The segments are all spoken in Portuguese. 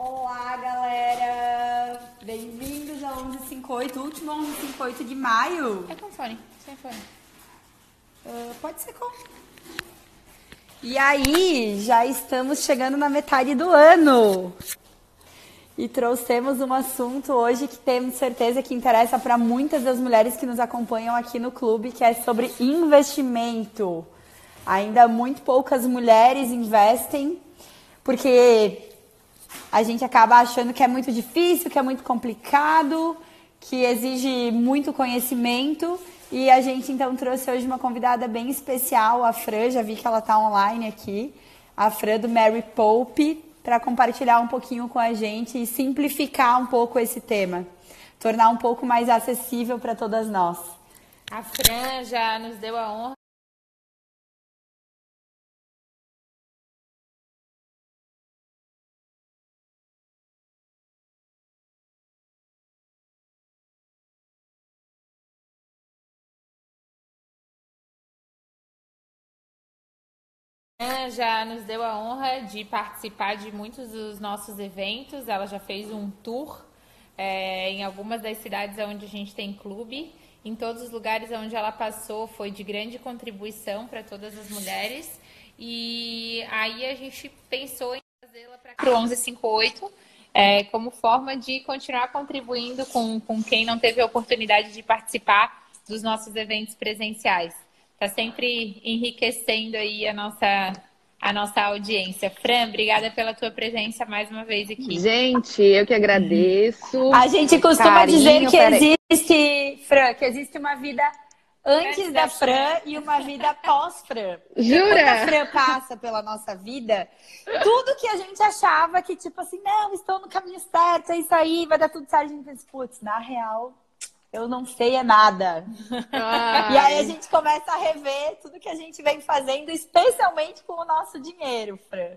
Olá, galera! Bem-vindos ao 1158, último 1158 de maio. É com fone, sem fone. Uh, pode ser com. E aí, já estamos chegando na metade do ano. E trouxemos um assunto hoje que temos certeza que interessa para muitas das mulheres que nos acompanham aqui no clube, que é sobre investimento. Ainda muito poucas mulheres investem, porque a gente acaba achando que é muito difícil, que é muito complicado, que exige muito conhecimento. E a gente então trouxe hoje uma convidada bem especial, a Fran, já vi que ela está online aqui, a Fran do Mary Pope, para compartilhar um pouquinho com a gente e simplificar um pouco esse tema, tornar um pouco mais acessível para todas nós. A Fran já nos deu a honra já nos deu a honra de participar de muitos dos nossos eventos. Ela já fez um tour é, em algumas das cidades onde a gente tem clube. Em todos os lugares onde ela passou foi de grande contribuição para todas as mulheres. E aí a gente pensou em fazê-la para o 1158 é, como forma de continuar contribuindo com, com quem não teve a oportunidade de participar dos nossos eventos presenciais está sempre enriquecendo aí a nossa, a nossa audiência. Fran, obrigada pela tua presença mais uma vez aqui. Gente, eu que agradeço. A gente costuma Carinho, dizer que existe, Fran, que existe uma vida antes, antes da, da Fran, e uma vida pós-Fran. Jura? Quando a Fran passa pela nossa vida, tudo que a gente achava que, tipo assim, não, estou no caminho certo, é isso aí, vai dar tudo certo, a gente pensa, putz, na real, eu não sei é nada. Ai. E aí a gente começa a rever tudo que a gente vem fazendo, especialmente com o nosso dinheiro, Fran.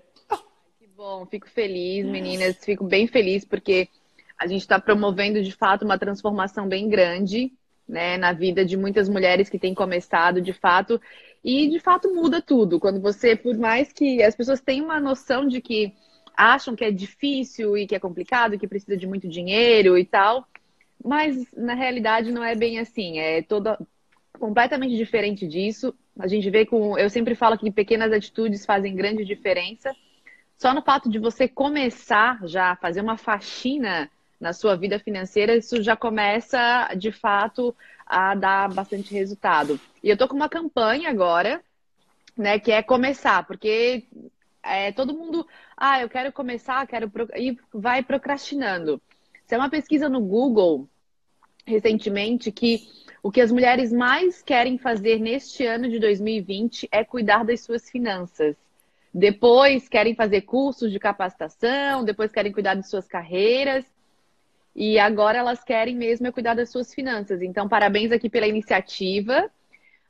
Que bom, fico feliz, meninas, fico bem feliz porque a gente está promovendo de fato uma transformação bem grande, né, na vida de muitas mulheres que têm começado, de fato, e de fato muda tudo. Quando você, por mais que as pessoas tenham uma noção de que acham que é difícil e que é complicado, que precisa de muito dinheiro e tal, mas na realidade não é bem assim, é toda completamente diferente disso. A gente vê com, eu sempre falo que pequenas atitudes fazem grande diferença. Só no fato de você começar já a fazer uma faxina na sua vida financeira, isso já começa de fato a dar bastante resultado. E eu tô com uma campanha agora, né, que é começar, porque é, todo mundo, ah, eu quero começar, quero e vai procrastinando. É uma pesquisa no Google recentemente que o que as mulheres mais querem fazer neste ano de 2020 é cuidar das suas finanças. Depois querem fazer cursos de capacitação, depois querem cuidar de suas carreiras. E agora elas querem mesmo é cuidar das suas finanças. Então, parabéns aqui pela iniciativa.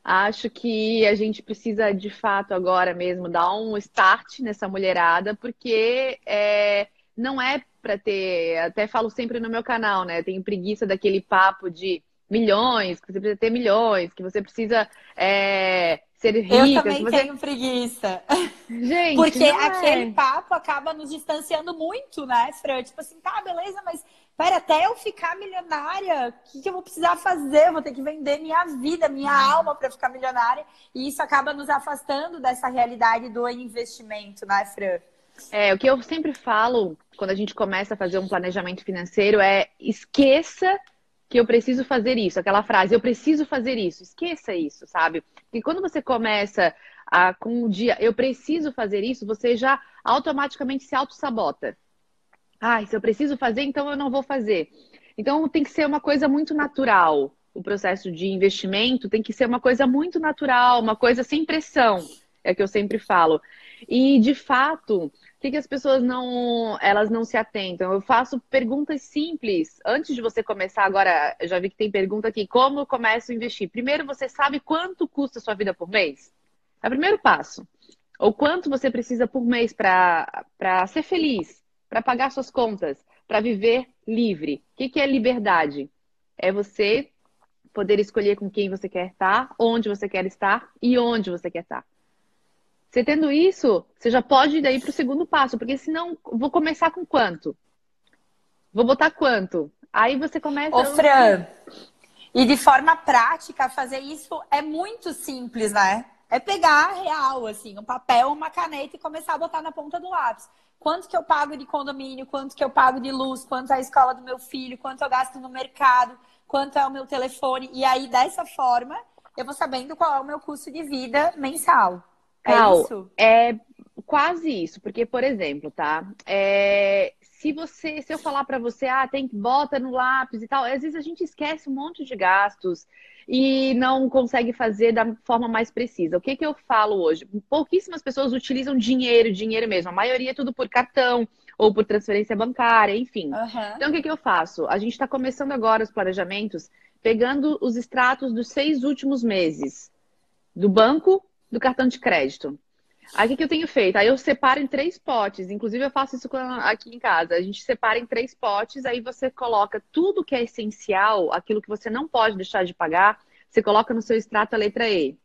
Acho que a gente precisa, de fato, agora mesmo dar um start nessa mulherada, porque é, não é para ter, até falo sempre no meu canal, né? Tenho preguiça daquele papo de milhões, que você precisa ter milhões, que você precisa é, ser rica. Eu também você... tenho preguiça. Gente, porque é. aquele papo acaba nos distanciando muito, né, Fran? Tipo assim, tá, beleza, mas pera, até eu ficar milionária, o que, que eu vou precisar fazer? Eu vou ter que vender minha vida, minha uhum. alma para ficar milionária. E isso acaba nos afastando dessa realidade do investimento, né, Fran? É, o que eu sempre falo quando a gente começa a fazer um planejamento financeiro é esqueça que eu preciso fazer isso. Aquela frase, eu preciso fazer isso. Esqueça isso, sabe? Porque quando você começa a, com o dia, eu preciso fazer isso, você já automaticamente se auto-sabota. Ai, se eu preciso fazer, então eu não vou fazer. Então tem que ser uma coisa muito natural. O processo de investimento tem que ser uma coisa muito natural, uma coisa sem pressão. É o que eu sempre falo. E de fato, que, que as pessoas não elas não se atentam? Eu faço perguntas simples antes de você começar. Agora, eu já vi que tem pergunta aqui: como eu começo a investir? Primeiro, você sabe quanto custa a sua vida por mês? É o primeiro passo. Ou quanto você precisa por mês para ser feliz, para pagar suas contas, para viver livre. O que, que é liberdade? É você poder escolher com quem você quer estar, onde você quer estar e onde você quer estar. Você tendo isso, você já pode ir daí para o segundo passo, porque senão, vou começar com quanto? Vou botar quanto? Aí você começa. Ô, Fran, e de forma prática, fazer isso é muito simples, né? É pegar real, assim, um papel, uma caneta e começar a botar na ponta do lápis. Quanto que eu pago de condomínio, quanto que eu pago de luz, quanto é a escola do meu filho, quanto eu gasto no mercado, quanto é o meu telefone. E aí, dessa forma, eu vou sabendo qual é o meu custo de vida mensal. É Cal, isso? É quase isso, porque, por exemplo, tá? É, se você, se eu falar para você, ah, tem que bota no lápis e tal, às vezes a gente esquece um monte de gastos e não consegue fazer da forma mais precisa. O que que eu falo hoje? Pouquíssimas pessoas utilizam dinheiro, dinheiro mesmo. A maioria é tudo por cartão ou por transferência bancária, enfim. Uhum. Então, o que que eu faço? A gente está começando agora os planejamentos, pegando os extratos dos seis últimos meses do banco do cartão de crédito. Aí o que, que eu tenho feito? Aí eu separo em três potes. Inclusive, eu faço isso aqui em casa. A gente separa em três potes, aí você coloca tudo que é essencial, aquilo que você não pode deixar de pagar, você coloca no seu extrato a letra E.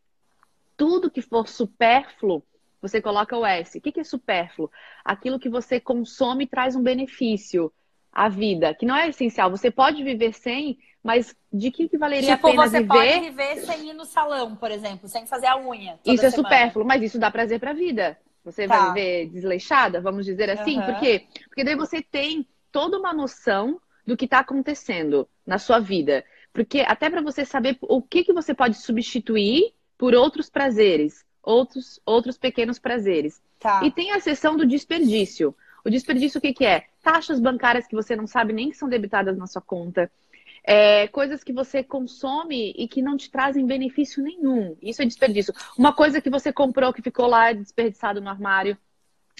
Tudo que for supérfluo, você coloca o S. O que, que é supérfluo? Aquilo que você consome traz um benefício à vida, que não é essencial. Você pode viver sem, mas de que, que valeria tipo, a pena você viver? pode viver sem ir no salão, por exemplo, sem fazer a unha. Isso é semana. supérfluo, mas isso dá prazer pra vida. Você Tá. vai viver desleixada, vamos dizer assim? Aham. Por quê? Porque daí você tem toda uma noção do que está acontecendo na sua vida. Porque até para você saber o que, que você pode substituir por outros prazeres, outros, outros pequenos prazeres. Tá. E tem a seção do desperdício. O desperdício o que, que é? Taxas bancárias que você não sabe nem que são debitadas na sua conta. É, coisas que você consome e que não te trazem benefício nenhum. Isso é desperdício. Uma coisa que você comprou que ficou lá desperdiçado no armário.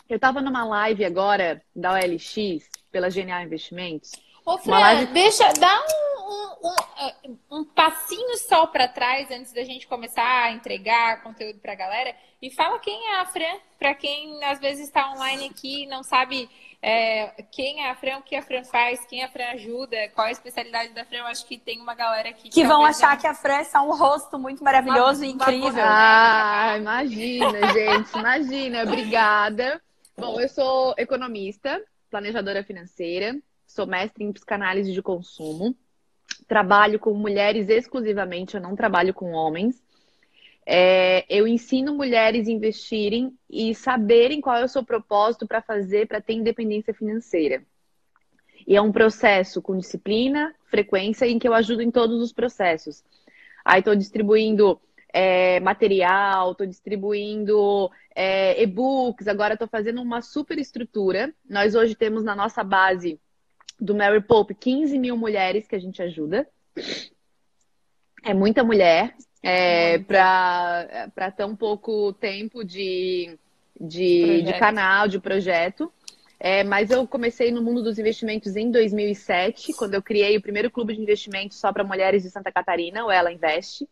Eu estava numa live agora da OLX, pela Genial Investimentos. Ô, Fran, live- deixa, dá um, um, um, um passinho só para trás antes da gente começar a entregar conteúdo para a galera e fala quem é a Fran, para quem às vezes está online aqui e não sabe é, quem é a Fran, o que a Fran faz, quem a Fran ajuda, qual a especialidade da Fran. Eu acho que tem uma galera aqui Que vão achar não- que a Fran é só um rosto muito maravilhoso e Uma- uma incrível. boneca. Ah, imagina, gente, imagina. Obrigada. Bom, eu sou economista, planejadora financeira, sou mestre em psicanálise de consumo, trabalho com mulheres exclusivamente, eu não trabalho com homens. É, eu ensino mulheres a investirem e saberem qual é o seu propósito para fazer para ter independência financeira. E é um processo com disciplina, frequência, em que eu ajudo em todos os processos. Aí estou distribuindo é, material, estou distribuindo é, e-books, agora estou fazendo uma super estrutura. Nós hoje temos na nossa base do Mary Pope 15 mil mulheres que a gente ajuda. É muita mulher é, para tão pouco tempo de, de, de canal, de projeto. É, mas eu comecei no mundo dos investimentos em 2007, quando eu criei o primeiro clube de investimentos só para mulheres de Santa Catarina, o Ela Investe.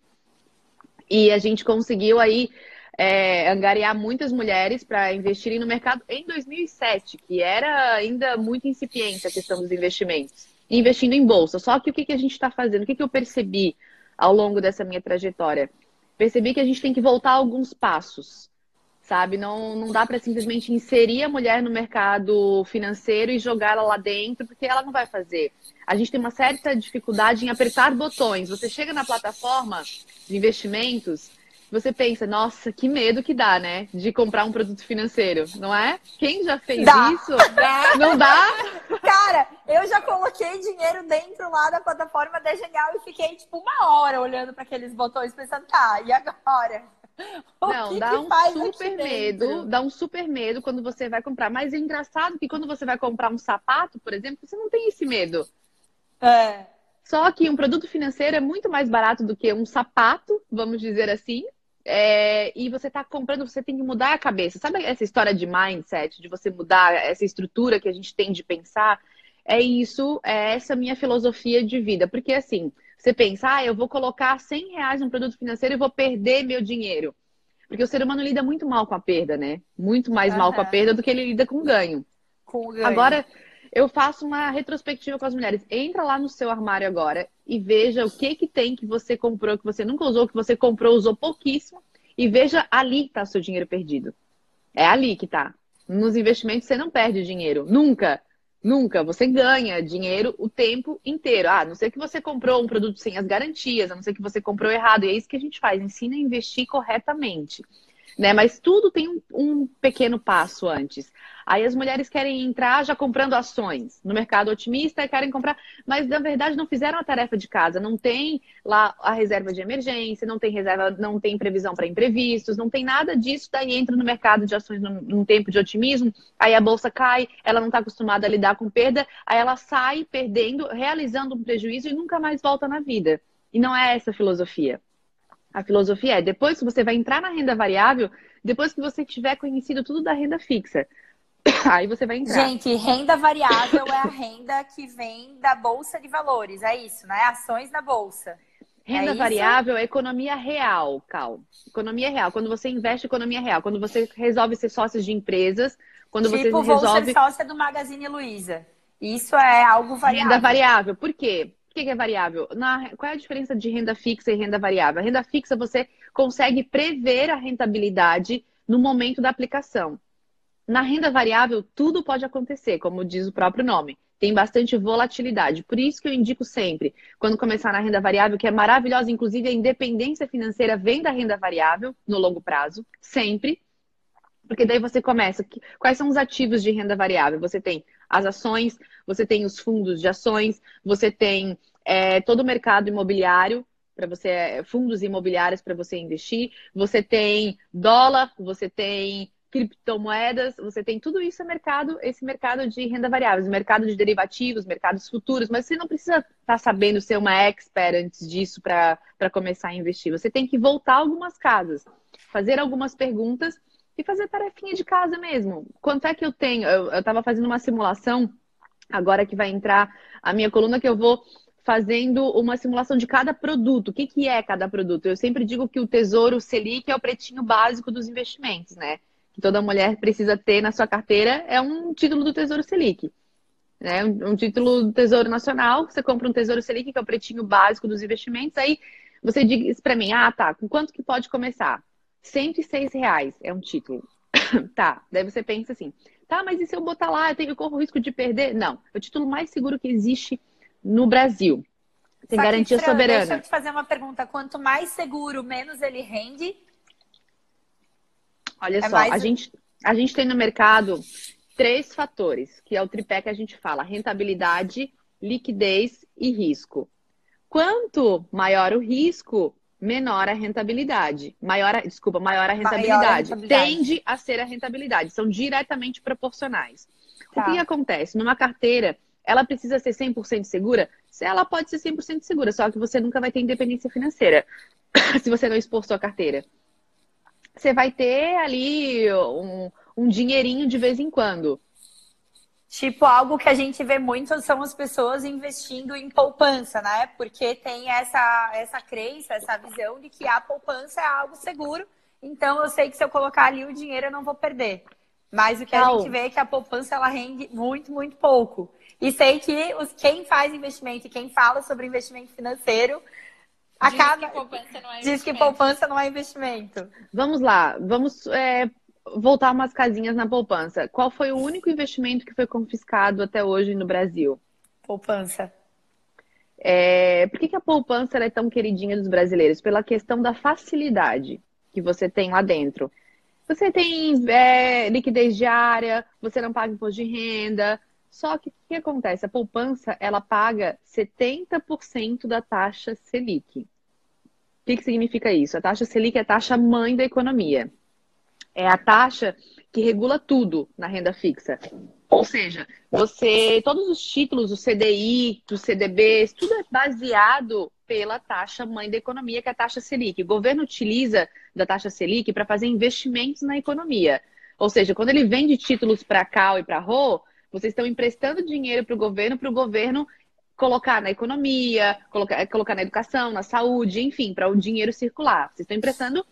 E a gente conseguiu aí é, angariar muitas mulheres para investirem no mercado em 2007, que era ainda muito incipiente a questão dos investimentos. Investindo em bolsa. Só que o que, que a gente está fazendo? O que, que eu percebi ao longo dessa minha trajetória? Percebi que a gente tem que voltar alguns passos sabe? Não, não dá para simplesmente inserir a mulher no mercado financeiro e jogá-la lá dentro, porque ela não vai fazer. A gente tem uma certa dificuldade em apertar botões. Você chega na plataforma de investimentos, você pensa, nossa, que medo que dá, né? De comprar um produto financeiro, não é? Quem já fez Dá. isso? Não dá? Cara, eu já coloquei dinheiro dentro lá da plataforma da Genial e fiquei tipo uma hora olhando para aqueles botões pensando, tá, e agora? O Não, que dá que um super medo, dá um super medo quando você vai comprar. Mas é engraçado que quando você vai comprar um sapato, por exemplo, você não tem esse medo. É. Só que um produto financeiro é muito mais barato do que um sapato, vamos dizer assim. É, e você está comprando, você tem que mudar a cabeça. Sabe essa história de mindset, de você mudar essa estrutura que a gente tem de pensar? É isso, é essa minha filosofia de vida. Porque assim, você pensa, ah, eu vou colocar 100 reais num produto financeiro e vou perder meu dinheiro. Porque o ser humano lida muito mal com a perda, né? Muito mais mal com a perda do que ele lida com o ganho. Com o ganho. Agora, eu faço uma retrospectiva com as mulheres. Entra lá no seu armário agora e veja o que que tem que você comprou, que você nunca usou, que você comprou, usou pouquíssimo. E veja ali que está o seu dinheiro perdido. É ali que tá. Nos investimentos você não perde dinheiro. Nunca. Nunca. Você ganha dinheiro o tempo inteiro. Ah, não ser que você comprou um produto sem as garantias, a não ser que você comprou errado. E é isso que a gente faz. Ensina a investir corretamente né? Mas tudo tem um, um, pequeno passo antes. Aí as mulheres querem entrar já comprando ações no mercado otimista, querem comprar, mas na verdade não fizeram a tarefa de casa, não tem lá a reserva de emergência, não tem reserva, não tem previsão para imprevistos, não tem nada disso, daí entra no mercado de ações num, num tempo de otimismo, aí a bolsa cai, ela não está acostumada a lidar com perda, aí ela sai perdendo, realizando um prejuízo e nunca mais volta na vida. E não é essa a filosofia. A filosofia é, depois que você vai entrar na renda variável, depois que você tiver conhecido tudo da renda fixa. Aí você vai entrar. Gente, renda variável é a renda que vem da Bolsa de Valores, é isso, né? Ações da Bolsa. Renda é variável é economia real, Cal. Economia real. Quando você investe economia real, quando você resolve ser sócio de empresas, quando tipo, você resolve. Vou ser sócia do Magazine Luiza. Isso é algo variável. Renda variável. Por quê? Que é variável? Na, qual é a diferença de renda fixa e renda variável? A renda fixa você consegue prever a rentabilidade no momento da aplicação. Na renda variável, tudo pode acontecer, como diz o próprio nome. Tem bastante volatilidade. Por isso que eu indico sempre, quando começar na renda variável, que é maravilhosa, inclusive a independência financeira vem da renda variável no longo prazo, sempre. Porque daí você começa. Quais são os ativos de renda variável? Você tem as ações, você tem os fundos de ações, você tem é, todo o mercado imobiliário para você, é, fundos imobiliários para você investir, você tem dólar, você tem criptomoedas, você tem tudo isso é mercado, esse mercado de renda variável, mercado de derivativos, mercados futuros, mas você não precisa estar tá sabendo ser uma expert antes disso para começar a investir. Você tem que voltar algumas casas, fazer algumas perguntas e fazer tarefinha de casa mesmo. Quanto é que eu tenho? Eu estava fazendo uma simulação, agora que vai entrar a minha coluna, que eu vou fazendo uma simulação de cada produto. O que, que é cada produto? Eu sempre digo que o Tesouro Selic é o pretinho básico dos investimentos, né? Que toda mulher precisa ter na sua carteira é um título do Tesouro Selic. Né? Um título do Tesouro Nacional, você compra um Tesouro Selic, que é o pretinho básico dos investimentos, aí você diz para mim, ah, tá, com quanto que pode começar? 106 reais é um título. tá, daí você pensa assim, tá, mas e se eu botar lá, eu tenho corro o risco de perder? Não, é o título mais seguro que existe no Brasil. Tem Só garantia que, Fran, soberana. Deixa eu te fazer uma pergunta. Quanto mais seguro, menos ele rende? Olha é só, mais... a, gente, a gente tem no mercado três fatores, que é o tripé que a gente fala: rentabilidade, liquidez e risco. Quanto maior o risco, menor a rentabilidade. Maior, desculpa, maior a rentabilidade. Maior a rentabilidade. Tende a ser a rentabilidade. São diretamente proporcionais. Tá. O que acontece? Numa carteira, ela precisa ser 100% segura? Se ela pode ser 100% segura, só que você nunca vai ter independência financeira se você não expor sua carteira. Você vai ter ali um, um dinheirinho de vez em quando. Tipo, algo que a gente vê muito são as pessoas investindo em poupança, né? Porque tem essa, essa crença, essa visão de que a poupança é algo seguro. Então, eu sei que se eu colocar ali o dinheiro, eu não vou perder. Mas o que a gente vê é que a poupança, ela rende muito, muito pouco. E sei que os, quem faz investimento e quem fala sobre investimento financeiro acaba... Diz que poupança não é investimento. Diz que poupança não é investimento. Vamos lá, vamos... É voltar umas casinhas na poupança. Qual foi o único investimento que foi confiscado até hoje no Brasil? Poupança. É, por que, que a poupança é tão queridinha dos brasileiros? Pela questão da facilidade que você tem lá dentro. Você tem é, liquidez diária, você não paga imposto de renda. Só que o que acontece? A poupança ela paga 70% da taxa Selic. O que, que significa isso? A taxa Selic é a taxa mãe da economia é a taxa que regula tudo na renda fixa. Ou seja, você, todos os títulos, o CDI, os CDBs, tudo é baseado pela taxa mãe da economia, que é a taxa Selic. O governo utiliza da taxa Selic para fazer investimentos na economia. Ou seja, quando ele vende títulos para CAL e para RO, vocês estão emprestando dinheiro para o governo, para o governo colocar na economia, colocar, colocar na educação, na saúde, enfim, para o dinheiro circular. Vocês estão emprestando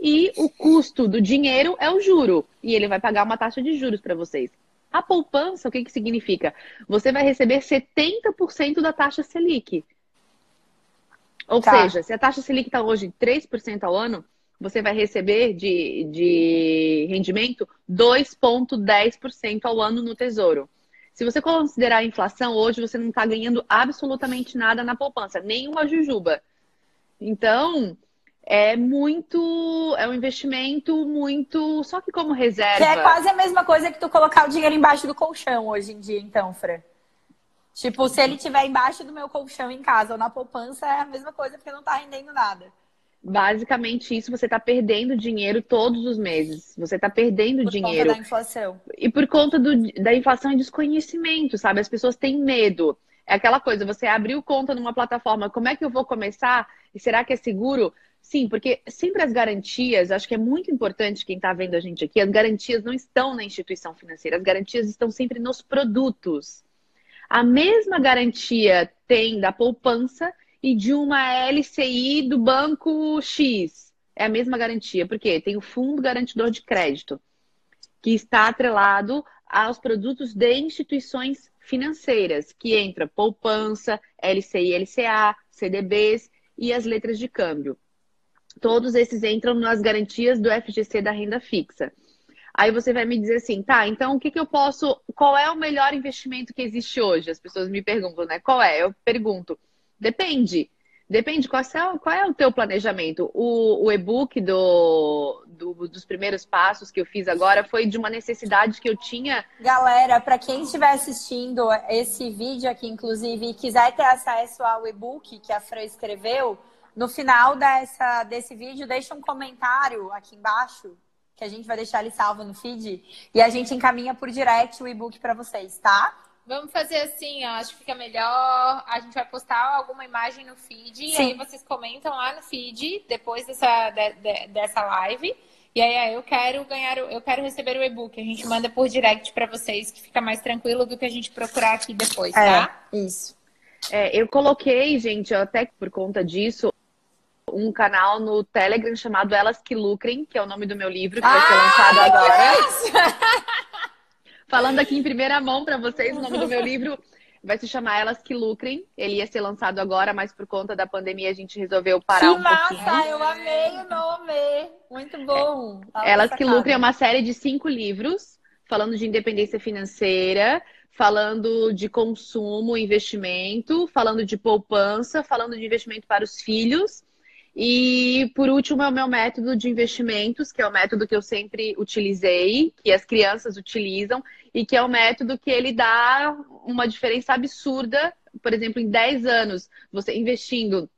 e o custo do dinheiro é o juro. E ele vai pagar uma taxa de juros para vocês. A poupança, o que, que significa? Você vai receber 70% da taxa Selic. Ou tá. seja, se a taxa Selic está hoje 3% ao ano, você vai receber de, de rendimento 2,10% ao ano no Tesouro. Se você considerar a inflação, hoje você não está ganhando absolutamente nada na poupança, nem uma jujuba. Então, é muito. É um investimento muito. Só que como reserva. Que é quase a mesma coisa que tu colocar o dinheiro embaixo do colchão hoje em dia, então, Fran. Tipo, se ele tiver embaixo do meu colchão em casa ou na poupança, é a mesma coisa porque não tá rendendo nada. Basicamente, isso você está perdendo dinheiro todos os meses. Você está perdendo por dinheiro. Por conta da inflação. E por conta do, da inflação e desconhecimento, sabe? As pessoas têm medo. É aquela coisa, você abriu conta numa plataforma, como é que eu vou começar? E será que é seguro? Sim, porque sempre as garantias, acho que é muito importante quem está vendo a gente aqui, as garantias não estão na instituição financeira, as garantias estão sempre nos produtos. A mesma garantia tem da poupança e de uma LCI do banco X. É a mesma garantia, porque tem o Fundo Garantidor de Crédito, que está atrelado aos produtos de instituições financeiras, que entra poupança, LCI, LCA, CDBs e as letras de câmbio. Todos esses entram nas garantias do FGC da renda fixa. Aí você vai me dizer assim, tá, então o que, que eu posso. Qual é o melhor investimento que existe hoje? As pessoas me perguntam, né? Qual é? Eu pergunto, Depende. Depende qual é, qual é o teu planejamento. O, o e-book do, do, dos primeiros passos que eu fiz agora foi de uma necessidade que eu tinha. Galera, para quem estiver assistindo esse vídeo aqui, inclusive, e quiser ter acesso ao e-book que a Fran escreveu, no final dessa, desse vídeo, deixa um comentário aqui embaixo, que a gente vai deixar ele salvo no feed, e a gente encaminha por direct o e-book para vocês, tá? Vamos fazer assim, ó, acho que fica melhor. A gente vai postar alguma imagem no feed Sim. e aí vocês comentam lá no feed depois dessa, de, de, dessa live. E aí, eu quero ganhar, eu quero receber o e-book. A gente manda por direct para vocês, que fica mais tranquilo do que a gente procurar aqui depois, tá? É, isso. É, eu coloquei, gente, até por conta disso, um canal no Telegram chamado Elas que Lucrem, que é o nome do meu livro, que ah, vai ser lançado agora. Falando aqui em primeira mão para vocês, o nome do meu livro vai se chamar Elas que Lucrem. Ele ia ser lançado agora, mas por conta da pandemia a gente resolveu parar que um massa, pouquinho. eu amei o nome! Muito bom! É. Elas que Lucrem é uma série de cinco livros falando de independência financeira, falando de consumo, investimento, falando de poupança, falando de investimento para os filhos e por último é o meu método de investimentos, que é o método que eu sempre utilizei, que as crianças utilizam, e que é o método que ele dá uma diferença absurda. Por exemplo, em 10 anos, você investindo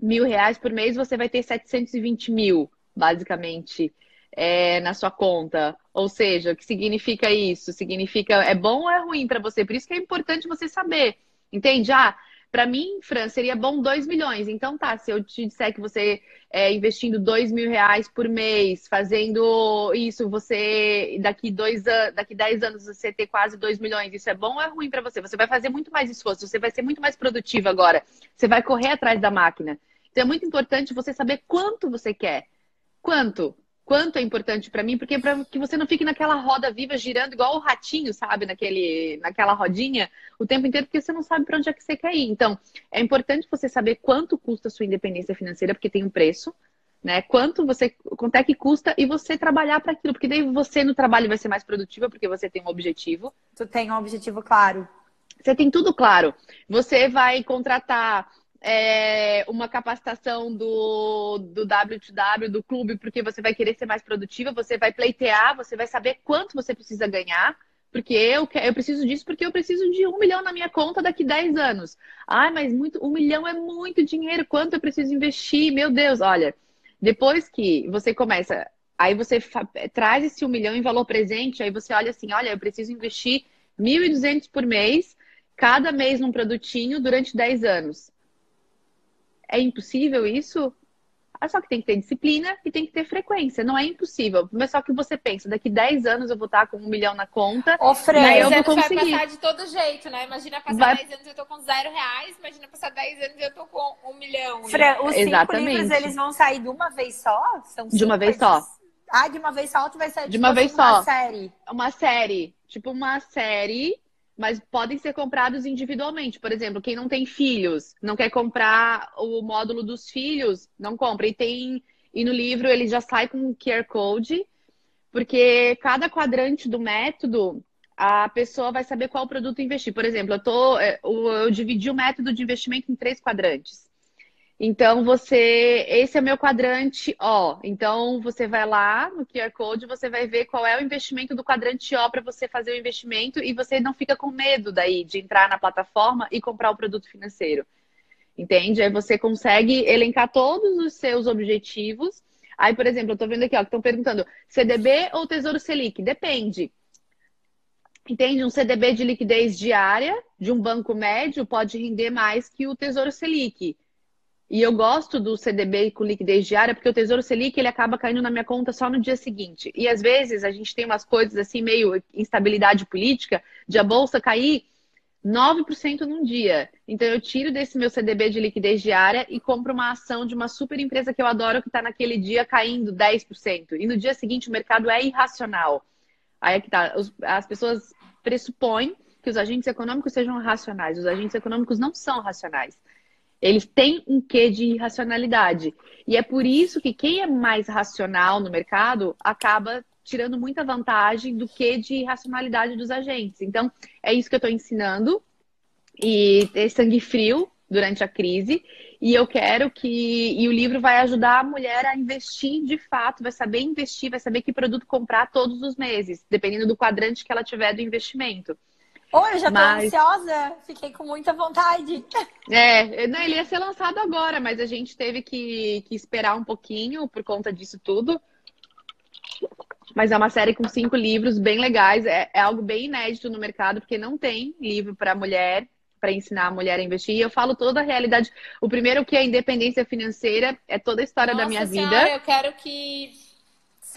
mil reais por mês, você vai ter 720 mil, basicamente, é, na sua conta. Ou seja, o que significa isso? Significa é bom ou é ruim para você? Por isso que é importante você saber. Entende? Ah, para mim, Fran, seria bom 2 milhões. Então tá, se eu te disser que você é, investindo 2 mil reais por mês, fazendo isso, você daqui dois daqui 10 anos você ter quase 2 milhões, isso é bom ou é ruim para você? Você vai fazer muito mais esforço, você vai ser muito mais produtivo agora. Você vai correr atrás da máquina. Então é muito importante você saber quanto você quer. Quanto? Quanto é importante para mim, porque é para que você não fique naquela roda viva girando igual o ratinho, sabe, naquele, naquela rodinha o tempo inteiro, porque você não sabe para onde é que você quer ir. Então, é importante você saber quanto custa a sua independência financeira, porque tem um preço, né? Quanto você, quanto é que custa e você trabalhar para aquilo, porque daí você no trabalho vai ser mais produtiva, porque você tem um objetivo. Tu tem um objetivo claro. Você tem tudo claro. Você vai contratar é, uma capacitação do, do W2W, do clube, porque você vai querer ser mais produtiva, você vai pleitear, você vai saber quanto você precisa ganhar. Porque eu, eu preciso disso porque eu preciso de um milhão na minha conta daqui 10 anos. Ai, mas muito, um milhão é muito dinheiro. Quanto eu preciso investir? Meu Deus, olha. Depois que você começa, aí você traz esse um milhão em valor presente, aí você olha assim, olha, eu preciso investir 1.200 por mês, cada mês num produtinho durante 10 anos. É impossível isso? Ah, só que tem que ter disciplina e tem que ter frequência. Não é impossível. Mas só que você pensa, daqui 10 anos eu vou estar com um milhão na conta. Ô, Fran, né, eu vou conseguir. vai passar de todo jeito, né? Imagina passar vai... 10 anos e eu tô com zero reais. Imagina passar 10 anos e eu tô com um milhão. Fran, os Exatamente. cinco livros, eles vão sair de uma vez só? São de uma vez só. Ah, de uma vez só, tu vai sair de uma vez só. Uma série. Uma série. Tipo uma série mas podem ser comprados individualmente. Por exemplo, quem não tem filhos, não quer comprar o módulo dos filhos, não compra. E tem E no livro ele já sai com um QR Code, porque cada quadrante do método a pessoa vai saber qual produto investir. Por exemplo, eu, tô, é, eu dividi o método de investimento em três quadrantes. Então, você, esse é meu quadrante O. Então, você vai lá no QR Code, você vai ver qual é o investimento do quadrante O para você fazer o investimento e você não fica com medo daí de entrar na plataforma e comprar o produto financeiro. Entende? Aí você consegue elencar todos os seus objetivos. Aí, por exemplo, eu estou vendo aqui, ó, que estão perguntando CDB ou Tesouro Selic? Depende entende? Um CDB de liquidez diária de um banco médio pode render mais que o Tesouro Selic. E eu gosto do CDB com liquidez diária porque o Tesouro Selic ele acaba caindo na minha conta só no dia seguinte. E às vezes a gente tem umas coisas assim meio instabilidade política de a bolsa cair 9% num dia. Então eu tiro desse meu CDB de liquidez diária e compro uma ação de uma super empresa que eu adoro que está naquele dia caindo 10%. E no dia seguinte o mercado é irracional. Aí é que tá. As pessoas pressupõe que os agentes econômicos sejam racionais. Os agentes econômicos não são racionais. Eles têm um quê de irracionalidade. E é por isso que quem é mais racional no mercado acaba tirando muita vantagem do que de irracionalidade dos agentes. Então, é isso que eu estou ensinando. E ter sangue frio durante a crise. E eu quero que. E o livro vai ajudar a mulher a investir de fato, vai saber investir, vai saber que produto comprar todos os meses, dependendo do quadrante que ela tiver do investimento. Oi, eu já tô mas... ansiosa, fiquei com muita vontade. É, não, ele ia ser lançado agora, mas a gente teve que, que esperar um pouquinho por conta disso tudo. Mas é uma série com cinco livros bem legais, é, é algo bem inédito no mercado, porque não tem livro para mulher para ensinar a mulher a investir. E eu falo toda a realidade. O primeiro que é a independência financeira é toda a história Nossa da minha senhora, vida. Eu quero que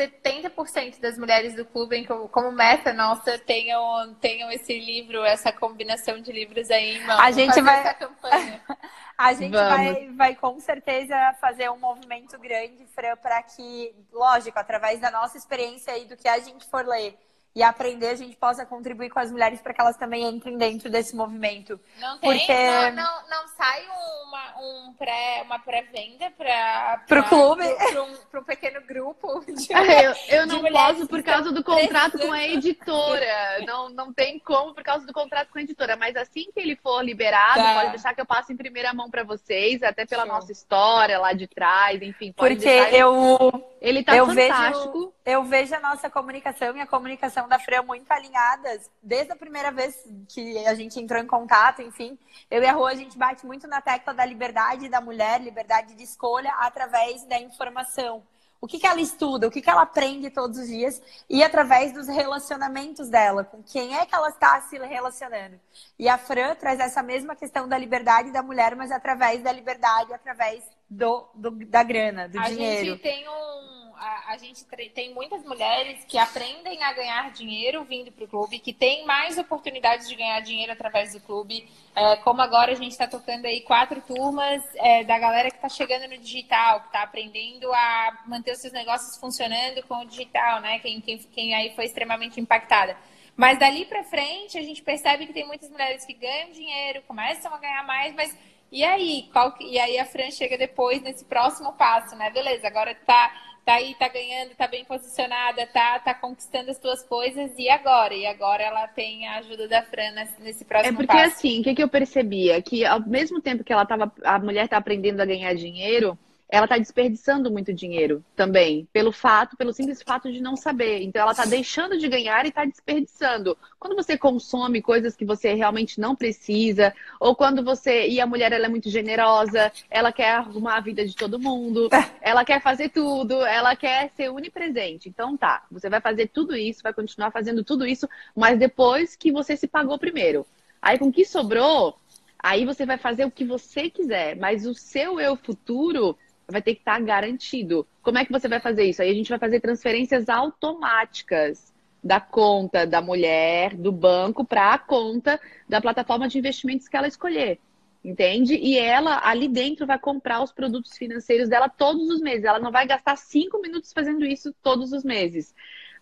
70% das mulheres do clube, como meta nossa, tenham, tenham esse livro, essa combinação de livros aí em A gente vai. a gente vai, vai com certeza fazer um movimento grande, Fran, para que, lógico, através da nossa experiência e do que a gente for ler e aprender, a gente possa contribuir com as mulheres para que elas também entrem dentro desse movimento. Não tem, Porque... não, não, não sai uma, um pré, uma pré-venda para o clube? Para um, um, pequeno grupo. De, eu, eu não posso por causa do contrato com a editora. Não, não tem como por causa do contrato com a editora. Mas assim que ele for liberado, tá. pode deixar que eu passe em primeira mão para vocês, até pela Show. nossa história lá de trás, enfim. Porque eu. Ele tá eu fantástico. Vejo, eu vejo a nossa comunicação e a comunicação da Freia muito alinhadas. Desde a primeira vez que a gente entrou em contato, enfim, eu e a Rô, a gente bate muito na tecla da liberdade da mulher, liberdade de escolha através da informação. O que, que ela estuda, o que, que ela aprende todos os dias e através dos relacionamentos dela, com quem é que ela está se relacionando. E a Fran traz essa mesma questão da liberdade da mulher, mas através da liberdade, através do, do da grana, do a dinheiro. A gente tem um a, a, gente tem muitas mulheres que aprendem a ganhar dinheiro vindo para o clube, que tem mais oportunidades de ganhar dinheiro através do clube. É, como agora a gente está tocando aí quatro turmas é, da galera que está chegando no digital, que está aprendendo a manter os seus negócios funcionando com o digital, né? Quem, quem, quem aí foi extremamente impactada. Mas dali para frente a gente percebe que tem muitas mulheres que ganham dinheiro, começam a ganhar mais, mas e aí? Qual, e aí a Fran chega depois nesse próximo passo, né? Beleza, agora tá tá aí, tá ganhando, tá bem posicionada, tá, tá conquistando as tuas coisas, e agora? E agora ela tem a ajuda da Fran nesse próximo É porque passo. assim, o que, que eu percebia? Que ao mesmo tempo que ela tava, a mulher tá aprendendo a ganhar dinheiro, ela está desperdiçando muito dinheiro também, pelo fato, pelo simples fato de não saber. Então ela está deixando de ganhar e está desperdiçando. Quando você consome coisas que você realmente não precisa, ou quando você e a mulher ela é muito generosa, ela quer arrumar a vida de todo mundo, ela quer fazer tudo, ela quer ser onipresente. Então tá, você vai fazer tudo isso, vai continuar fazendo tudo isso, mas depois que você se pagou primeiro. Aí com o que sobrou, aí você vai fazer o que você quiser, mas o seu eu futuro vai ter que estar tá garantido. Como é que você vai fazer isso? Aí a gente vai fazer transferências automáticas da conta da mulher, do banco, para a conta da plataforma de investimentos que ela escolher. Entende? E ela ali dentro vai comprar os produtos financeiros dela todos os meses. Ela não vai gastar cinco minutos fazendo isso todos os meses.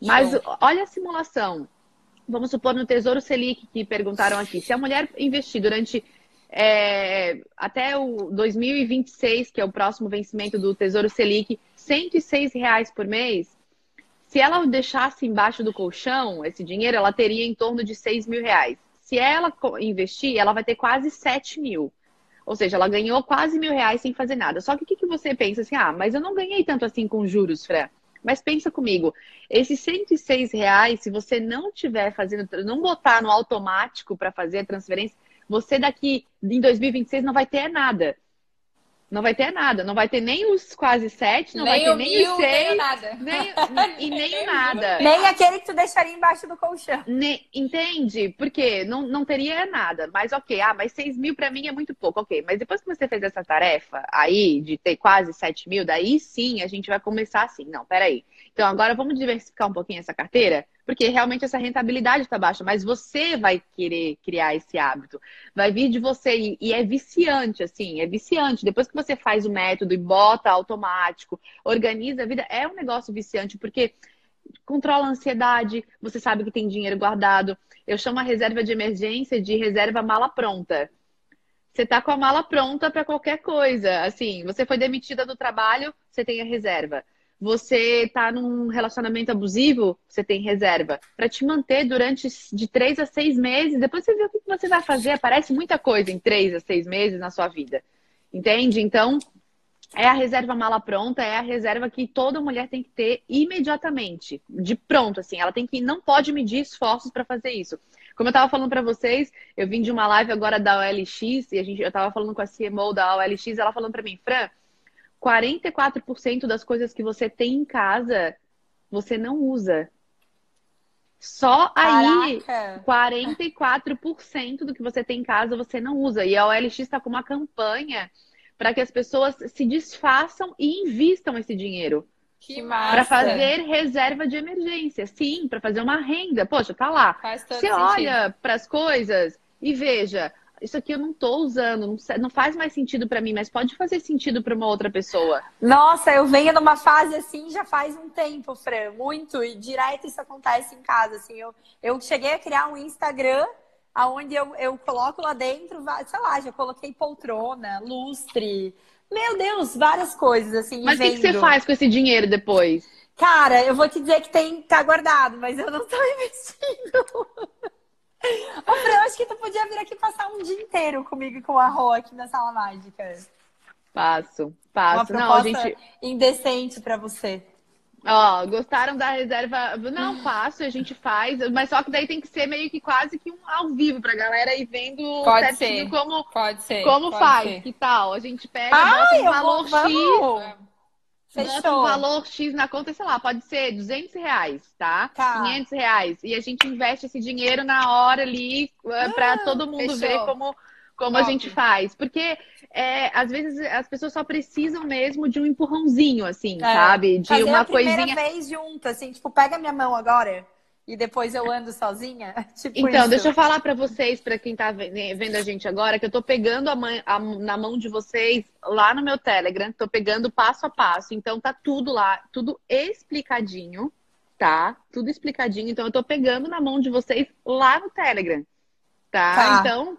Mas Show. olha a simulação. Vamos supor no Tesouro Selic que perguntaram aqui. Se a mulher investir durante é, até o 2026, que é o próximo vencimento do Tesouro Selic, 106 reais por mês. Se ela deixasse embaixo do colchão esse dinheiro, ela teria em torno de 6 mil reais. Se ela investir, ela vai ter quase 7 mil. Ou seja, ela ganhou quase mil reais sem fazer nada. Só que o que, que você pensa assim? Ah, mas eu não ganhei tanto assim com juros, Fran. Mas pensa comigo, esses 106 reais, se você não tiver fazendo, não botar no automático para fazer a transferência, você daqui em 2026 não vai ter nada. Não vai ter nada, não vai ter nem os quase sete, não nem vai ter nem mil, os seis. Nem nada. Nem, e nem nada. Nem aquele que tu deixaria embaixo do colchão. Ne, entende? Porque não, não teria nada. Mas ok, ah, mas seis mil para mim é muito pouco. Ok, mas depois que você fez essa tarefa aí, de ter quase sete mil, daí sim a gente vai começar assim. Não, peraí. Então agora vamos diversificar um pouquinho essa carteira? porque realmente essa rentabilidade está baixa, mas você vai querer criar esse hábito, vai vir de você e, é viciante, assim, é viciante. Depois que você faz o método e bota automático, organiza a vida, é um negócio viciante, porque controla a ansiedade, você sabe que tem dinheiro guardado. Eu chamo a reserva de emergência de reserva mala pronta. Você tá com a mala pronta para qualquer coisa. Assim, você foi demitida do trabalho, você tem a reserva você está num relacionamento abusivo, você tem reserva. Para te manter durante de três a seis meses, depois você vê o que você vai fazer. Aparece muita coisa em três a seis meses na sua vida. Entende? Então, é a reserva mala pronta, é a reserva que toda mulher tem que ter imediatamente, de pronto, assim. Ela tem que não pode medir esforços para fazer isso. Como eu estava falando para vocês, eu vim de uma live agora da OLX e a gente, eu estava falando com a CMO da OLX, ela falando para mim, Fran, 44% das coisas que você tem em casa você não usa. Só aí, Caraca. 44% do que você tem em casa você não usa. E a OLX está com uma campanha para que as pessoas se desfaçam e invistam esse dinheiro. Que massa! Para fazer reserva de emergência. Sim, para fazer uma renda. Poxa, tá lá. Faz todo você sentido. olha para as coisas e veja, isso aqui eu não estou usando, não, não, faz mais sentido para mim, mas pode fazer sentido para uma outra pessoa. Nossa, eu venho numa fase assim já faz um tempo, Fran, muito, e direto isso acontece em casa, assim, eu, eu cheguei a criar um Instagram onde eu, eu coloco lá dentro, sei lá, já coloquei poltrona, lustre, meu Deus, várias coisas, assim, Mas o que, que você faz com esse dinheiro depois? Cara, eu vou te dizer que tem, tá guardado, mas eu não estou investindo. Ô, Fran, acho que tu podia vir aqui passar um dia inteiro comigo e com a Rô aqui na sala mágica. Passo, passo. Uma Não, gente... indecente para você. Ó, gostaram da reserva? Não, passo, a gente faz, mas só que daí tem que ser meio que quase que um ao vivo pra galera ir vendo pode certinho ser. como, pode ser, como pode faz, ser. que tal? A gente pega, Ai, bota um valor vou, X. Fechou. um valor X na conta, sei lá, pode ser 200 reais, tá? tá? 500 reais. E a gente investe esse dinheiro na hora ali eh, ah, para todo mundo fechou. ver como, como a gente faz. Porque é, às vezes as pessoas só precisam mesmo de um empurrãozinho, assim, é. sabe? De Fazer uma a coisinha. vez junto, assim, tipo, pega minha mão agora e depois eu ando sozinha? Tipo então, isso. deixa eu falar para vocês, para quem tá vendo a gente agora, que eu tô pegando a, mãe, a na mão de vocês lá no meu Telegram, tô pegando passo a passo. Então tá tudo lá, tudo explicadinho, tá? Tudo explicadinho. Então eu tô pegando na mão de vocês lá no Telegram. Tá? tá. Então,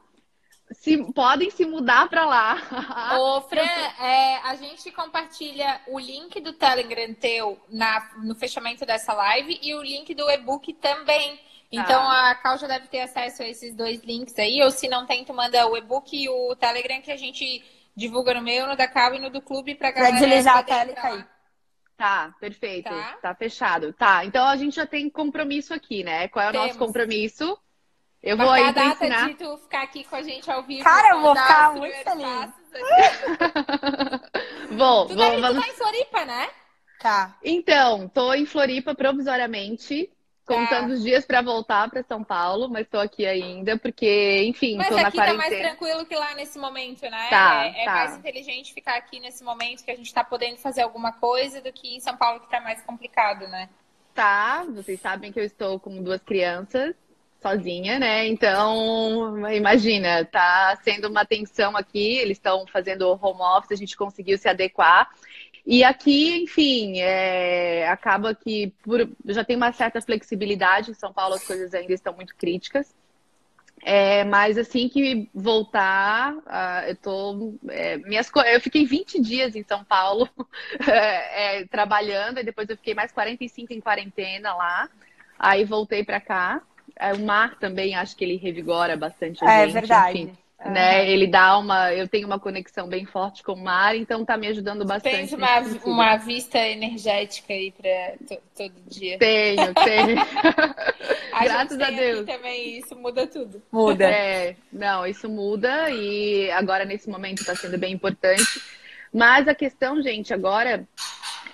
se, podem se mudar para lá. Ô, Fran, é, a gente compartilha o link do Telegram teu na, no fechamento dessa live e o link do e-book também. Então ah. a Cal já deve ter acesso a esses dois links aí, ou se não tem, tu manda o e-book e o Telegram que a gente divulga no meu, no da Cal e no do clube pra galera. Pra deslizar a tela e cair. Tá, perfeito. Tá? tá? fechado. Tá, então a gente já tem compromisso aqui, né? Qual é o Temos. nosso compromisso? Eu vou aí a data ensinar. de tu ficar aqui com a gente ao vivo. Cara, eu vou ficar muito feliz. vou, tu, vou, tá, vamos... tu tá em Floripa, né? Tá. Então, tô em Floripa provisoriamente, contando tá. os dias para voltar para São Paulo, mas tô aqui ainda porque, enfim, mas tô na quarentena. Mas aqui tá mais tranquilo que lá nesse momento, né? Tá, é, é tá. mais inteligente ficar aqui nesse momento que a gente tá podendo fazer alguma coisa do que em São Paulo que tá mais complicado, né? Tá, vocês sabem que eu estou com duas crianças sozinha, né? Então, imagina, tá sendo uma tensão aqui, eles estão fazendo home office, a gente conseguiu se adequar. E aqui, enfim, é, acaba que por, já tem uma certa flexibilidade. Em São Paulo as coisas ainda estão muito críticas. É, mas assim que voltar, uh, eu tô. É, minhas, eu fiquei 20 dias em São Paulo é, é, trabalhando, e depois eu fiquei mais 45 em quarentena lá. Aí voltei para cá. É, o mar também acho que ele revigora bastante a é, gente. É verdade. Enfim né? Ele dá uma. Eu tenho uma conexão bem forte com o mar, então tá me ajudando bastante. Tem uma, uma vista energética aí para todo dia. Tenho, tenho. a Graças a Deus. também isso muda tudo. Muda. É, não, isso muda e agora nesse momento está sendo bem importante. Mas a questão, gente, agora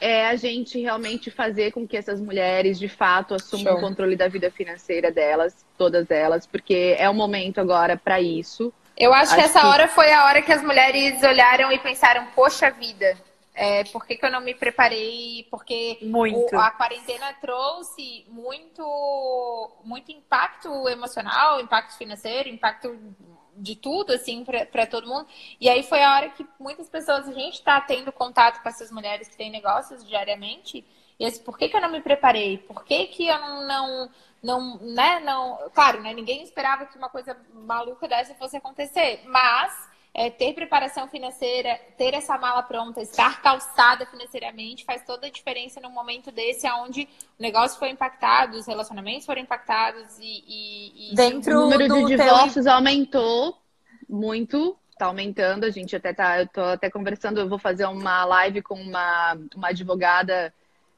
é a gente realmente fazer com que essas mulheres de fato assumam Show. o controle da vida financeira delas, todas elas, porque é o momento agora para isso. Eu acho, acho que essa que... hora foi a hora que as mulheres olharam e pensaram, poxa vida, é, por que, que eu não me preparei? Porque muito. O, a quarentena trouxe muito, muito impacto emocional, impacto financeiro, impacto de tudo, assim, para todo mundo. E aí foi a hora que muitas pessoas, a gente está tendo contato com essas mulheres que têm negócios diariamente. E assim, por que, que eu não me preparei? Por que, que eu não, não não, né, não, claro, né, ninguém esperava que uma coisa maluca dessa fosse acontecer, mas é, ter preparação financeira, ter essa mala pronta, estar calçada financeiramente faz toda a diferença num momento desse, onde o negócio foi impactado, os relacionamentos foram impactados e, e, e dentro o número de divórcios teu... aumentou muito. Tá aumentando, a gente até tá, eu tô até conversando, eu vou fazer uma live com uma, uma advogada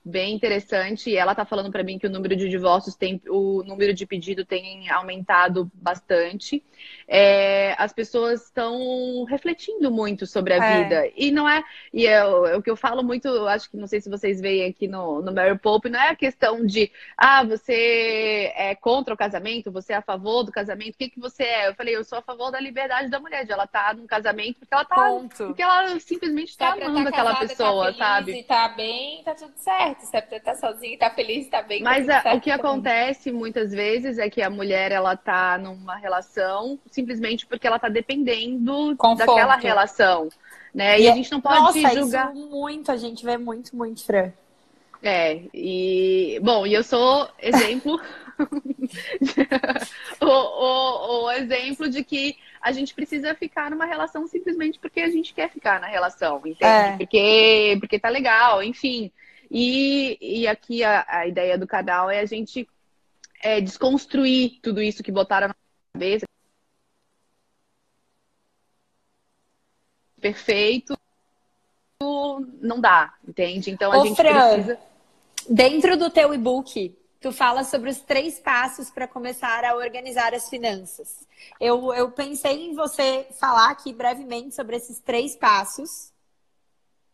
bem interessante. E ela está falando para mim que o número de divórcios tem, o número de pedido tem aumentado bastante. É, as pessoas estão refletindo muito sobre a é. vida. E não é. E é, é, o que eu falo muito, acho que não sei se vocês veem aqui no, no Mary Pope, não é a questão de ah, você é contra o casamento, você é a favor do casamento, o que, que você é? Eu falei, eu sou a favor da liberdade da mulher, de ela estar tá num casamento porque ela tá. Ponto. Porque ela simplesmente está tá amando tá aquela pessoa, tá sabe? E tá bem, tá tudo certo certo. Se a pessoa tá sozinha e tá feliz, tá bem. Mas a, o que acontece muitas vezes é que a mulher ela tá numa relação simplesmente porque ela tá dependendo Conforto. daquela relação. Né? E, e a gente não pode nossa, julgar. Muito, a gente vê muito, muito, Fran. É, e bom, e eu sou exemplo. o, o, o, exemplo de que a gente precisa ficar numa relação simplesmente porque a gente quer ficar na relação, entende? É. Porque, porque tá legal, enfim. E, e aqui a, a ideia do canal é a gente é, desconstruir tudo isso que botaram na cabeça. Perfeito não dá, entende? Então a Ô, gente Fran, precisa. Dentro do teu e-book, tu fala sobre os três passos para começar a organizar as finanças. Eu, eu pensei em você falar aqui brevemente sobre esses três passos,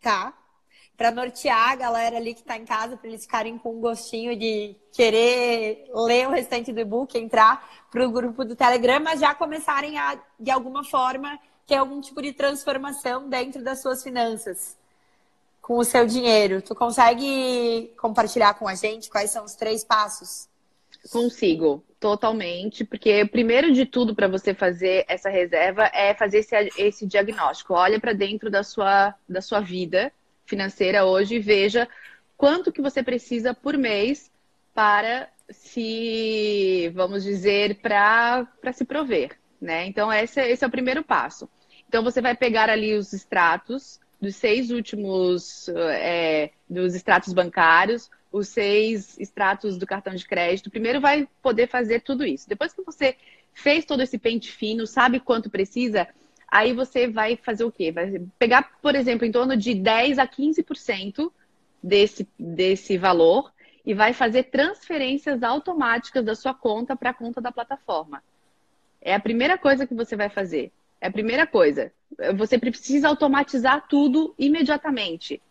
tá? Para nortear a galera ali que está em casa, para eles ficarem com um gostinho de querer ler o restante do e-book, entrar para o grupo do Telegram, mas já começarem a, de alguma forma, ter algum tipo de transformação dentro das suas finanças com o seu dinheiro. Tu consegue compartilhar com a gente quais são os três passos? Consigo, totalmente, porque primeiro de tudo para você fazer essa reserva é fazer esse, esse diagnóstico. Olha para dentro da sua, da sua vida financeira hoje e veja quanto que você precisa por mês para se, vamos dizer, para se prover, né? Então, esse, é, esse é o primeiro passo. Então, você vai pegar ali os extratos dos seis últimos, é, dos extratos bancários, os seis extratos do cartão de crédito. Primeiro vai poder fazer tudo isso. Depois que você fez todo esse pente fino, sabe quanto precisa, Aí você vai fazer o quê? Vai pegar, por exemplo, em torno de 10 a 15% desse, desse valor e vai fazer transferências automáticas da sua conta para a conta da plataforma. É a primeira coisa que você vai fazer. É a primeira coisa. Você precisa automatizar tudo imediatamente.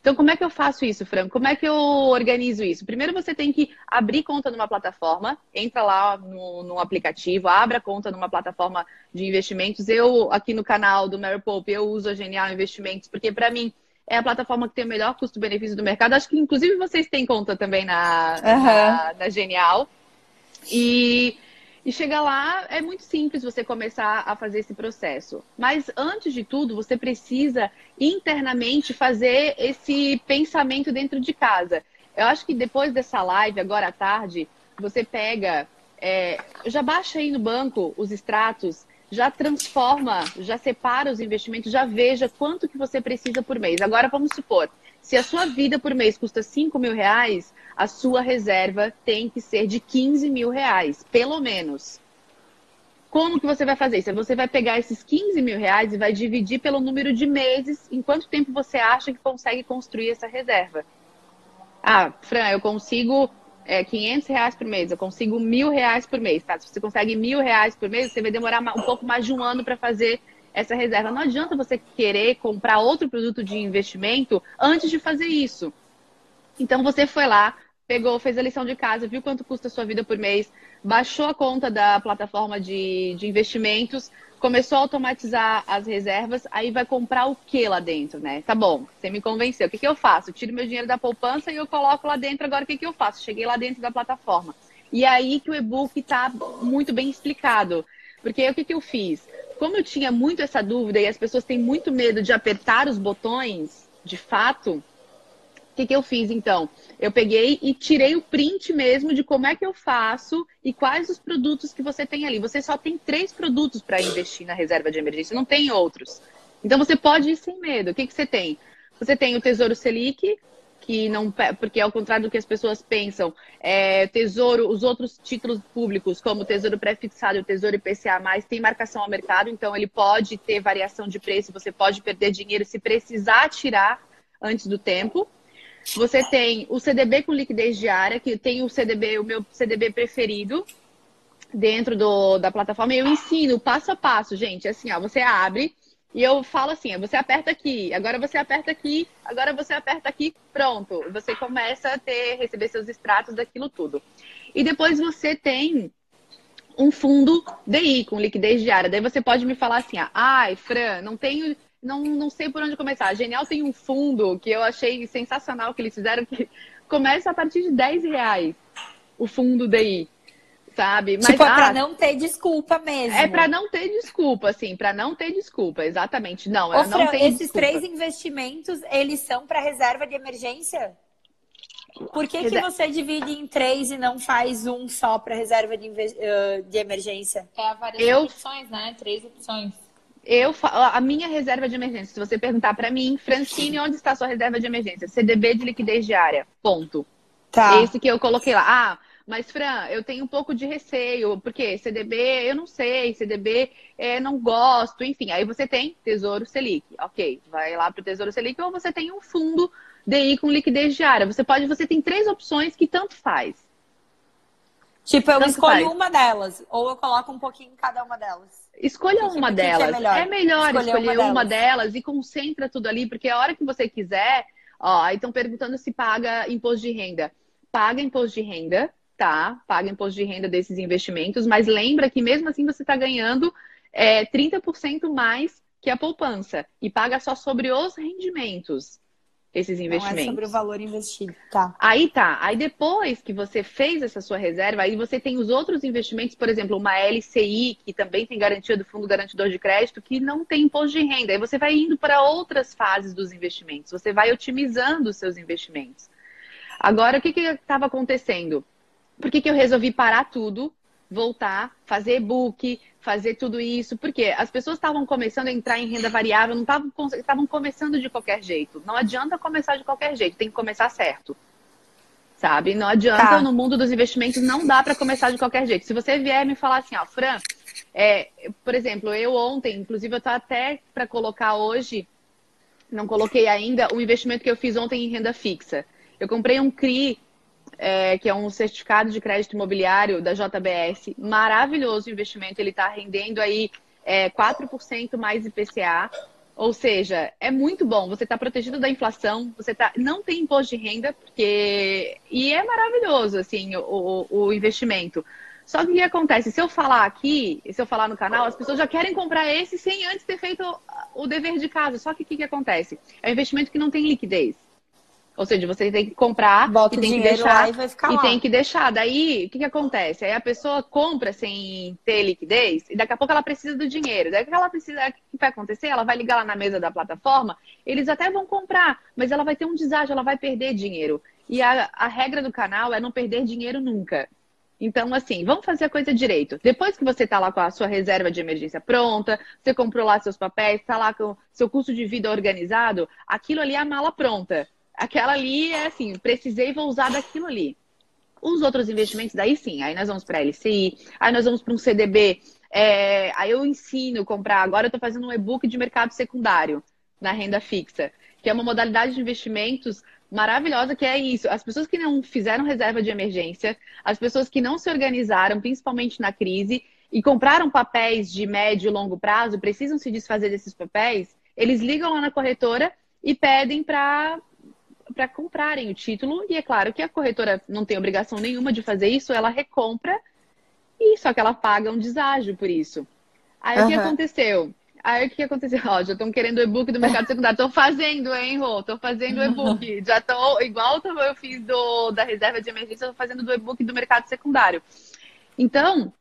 Então, como é que eu faço isso, Franco? Como é que eu organizo isso? Primeiro, você tem que abrir conta numa plataforma, entra lá no, no aplicativo, abra conta numa plataforma de investimentos. Eu, aqui no canal do Mary Pope, eu uso a Genial Investimentos, porque para mim é a plataforma que tem o melhor custo-benefício do mercado. Acho que, inclusive, vocês têm conta também na, uhum. na, na Genial. E e chega lá, é muito simples você começar a fazer esse processo. Mas antes de tudo, você precisa internamente fazer esse pensamento dentro de casa. Eu acho que depois dessa live, agora à tarde, você pega é, já baixa aí no banco os extratos, já transforma, já separa os investimentos, já veja quanto que você precisa por mês. Agora vamos supor, se a sua vida por mês custa 5 mil reais, a sua reserva tem que ser de 15 mil reais, pelo menos. Como que você vai fazer isso? Você vai pegar esses 15 mil reais e vai dividir pelo número de meses, em quanto tempo você acha que consegue construir essa reserva. Ah, Fran, eu consigo é, 500 reais por mês, eu consigo mil reais por mês, tá? Se você consegue mil reais por mês, você vai demorar um pouco mais de um ano para fazer essa reserva. Não adianta você querer comprar outro produto de investimento antes de fazer isso. Então você foi lá, pegou, fez a lição de casa, viu quanto custa a sua vida por mês, baixou a conta da plataforma de, de investimentos, começou a automatizar as reservas, aí vai comprar o que lá dentro, né? Tá bom, você me convenceu. O que, que eu faço? Eu tiro meu dinheiro da poupança e eu coloco lá dentro. Agora, o que, que eu faço? Cheguei lá dentro da plataforma. E aí que o e-book está muito bem explicado. Porque o que, que eu fiz? Como eu tinha muito essa dúvida e as pessoas têm muito medo de apertar os botões, de fato, que, que eu fiz então? Eu peguei e tirei o print mesmo de como é que eu faço e quais os produtos que você tem ali. Você só tem três produtos para investir na reserva de emergência, não tem outros. Então você pode ir sem medo. O que, que você tem? Você tem o Tesouro Selic, que não porque ao contrário do que as pessoas pensam, é, tesouro, os outros títulos públicos, como o Tesouro Pré-fixado e o Tesouro IPCA+, tem marcação ao mercado, então ele pode ter variação de preço, você pode perder dinheiro se precisar tirar antes do tempo. Você tem o CDB com liquidez diária, que tem o CDB, o meu CDB preferido dentro do, da plataforma. Eu ensino passo a passo, gente. Assim, ó, você abre e eu falo assim, você aperta aqui, agora você aperta aqui, agora você aperta aqui, pronto. Você começa a ter, receber seus extratos daquilo tudo. E depois você tem um fundo DI com liquidez diária. Daí você pode me falar assim, ai, Fran, não tenho não, não sei por onde começar. A Genial tem um fundo que eu achei sensacional que eles fizeram, que começa a partir de 10 reais o fundo daí. Sabe? Mas, tipo, é pra ah, não ter desculpa mesmo. É para não ter desculpa, assim, para não ter desculpa, exatamente. Não, Ô, não Fran, tem esses desculpa. três investimentos, eles são para reserva de emergência? Por que, que você divide em três e não faz um só para reserva de, de emergência? É a variação eu... opções, né? Três opções. Eu, a minha reserva de emergência, se você perguntar para mim, Francine, onde está a sua reserva de emergência? CDB de liquidez diária. Ponto. Tá. Esse que eu coloquei lá. Ah, mas Fran, eu tenho um pouco de receio, porque CDB eu não sei, CDB é, não gosto, enfim. Aí você tem Tesouro Selic, ok, vai lá para o Tesouro Selic, ou você tem um fundo DI com liquidez diária. Você pode, você tem três opções que tanto faz. Tipo, eu tanto escolho faz. uma delas, ou eu coloco um pouquinho em cada uma delas. Escolha uma delas. Que é melhor, é melhor escolher, escolher uma, uma delas. delas. e concentra tudo ali, porque a hora que você quiser, ó, aí estão perguntando se paga imposto de renda. Paga imposto de renda, tá? Paga imposto de renda desses investimentos, mas lembra que mesmo assim você está ganhando é, 30% mais que a poupança e paga só sobre os rendimentos esses investimentos. Não é sobre o valor investido, tá? Aí tá. Aí depois que você fez essa sua reserva, aí você tem os outros investimentos, por exemplo, uma LCI, que também tem garantia do Fundo Garantidor de Crédito, que não tem imposto de renda. Aí você vai indo para outras fases dos investimentos, você vai otimizando os seus investimentos. Agora, o que estava acontecendo? Por que, que eu resolvi parar tudo, voltar, fazer e-book, fazer tudo isso, porque as pessoas estavam começando a entrar em renda variável, não estavam começando de qualquer jeito. Não adianta começar de qualquer jeito, tem que começar certo. Sabe? Não adianta tá. no mundo dos investimentos, não dá para começar de qualquer jeito. Se você vier me falar assim, ó, Fran, é, por exemplo, eu ontem, inclusive eu tô até para colocar hoje, não coloquei ainda, o investimento que eu fiz ontem em renda fixa. Eu comprei um CRI é, que é um certificado de crédito imobiliário da JBS. Maravilhoso investimento, ele está rendendo aí é, 4% mais IPCA. Ou seja, é muito bom. Você está protegido da inflação, você tá, não tem imposto de renda, porque. E é maravilhoso, assim, o, o investimento. Só que o que acontece? Se eu falar aqui, se eu falar no canal, as pessoas já querem comprar esse sem antes ter feito o dever de casa. Só que o que, que acontece? É um investimento que não tem liquidez. Ou seja, você tem que comprar Bota e tem que deixar. E, e tem que deixar. Daí, o que, que acontece? Aí a pessoa compra sem ter liquidez e daqui a pouco ela precisa do dinheiro. Daí que ela precisa, o que vai acontecer? Ela vai ligar lá na mesa da plataforma, eles até vão comprar, mas ela vai ter um deságio, ela vai perder dinheiro. E a, a regra do canal é não perder dinheiro nunca. Então, assim, vamos fazer a coisa direito. Depois que você está lá com a sua reserva de emergência pronta, você comprou lá seus papéis, está lá com seu custo de vida organizado, aquilo ali é a mala pronta. Aquela ali é assim, precisei vou usar daquilo ali. Os outros investimentos, daí sim, aí nós vamos para LCI, aí nós vamos para um CDB, é, aí eu ensino comprar. Agora eu estou fazendo um e-book de mercado secundário na renda fixa, que é uma modalidade de investimentos maravilhosa que é isso. As pessoas que não fizeram reserva de emergência, as pessoas que não se organizaram, principalmente na crise, e compraram papéis de médio e longo prazo, precisam se desfazer desses papéis, eles ligam lá na corretora e pedem para para comprarem o título. E é claro que a corretora não tem obrigação nenhuma de fazer isso, ela recompra e só que ela paga um deságio por isso. Aí uhum. o que aconteceu? Aí o que aconteceu? Ó, já estão querendo o e-book do mercado secundário. Tô fazendo, hein, Rô? Tô fazendo o e-book. Já tô, igual eu fiz do, da reserva de emergência, tô fazendo do e-book do mercado secundário. Então,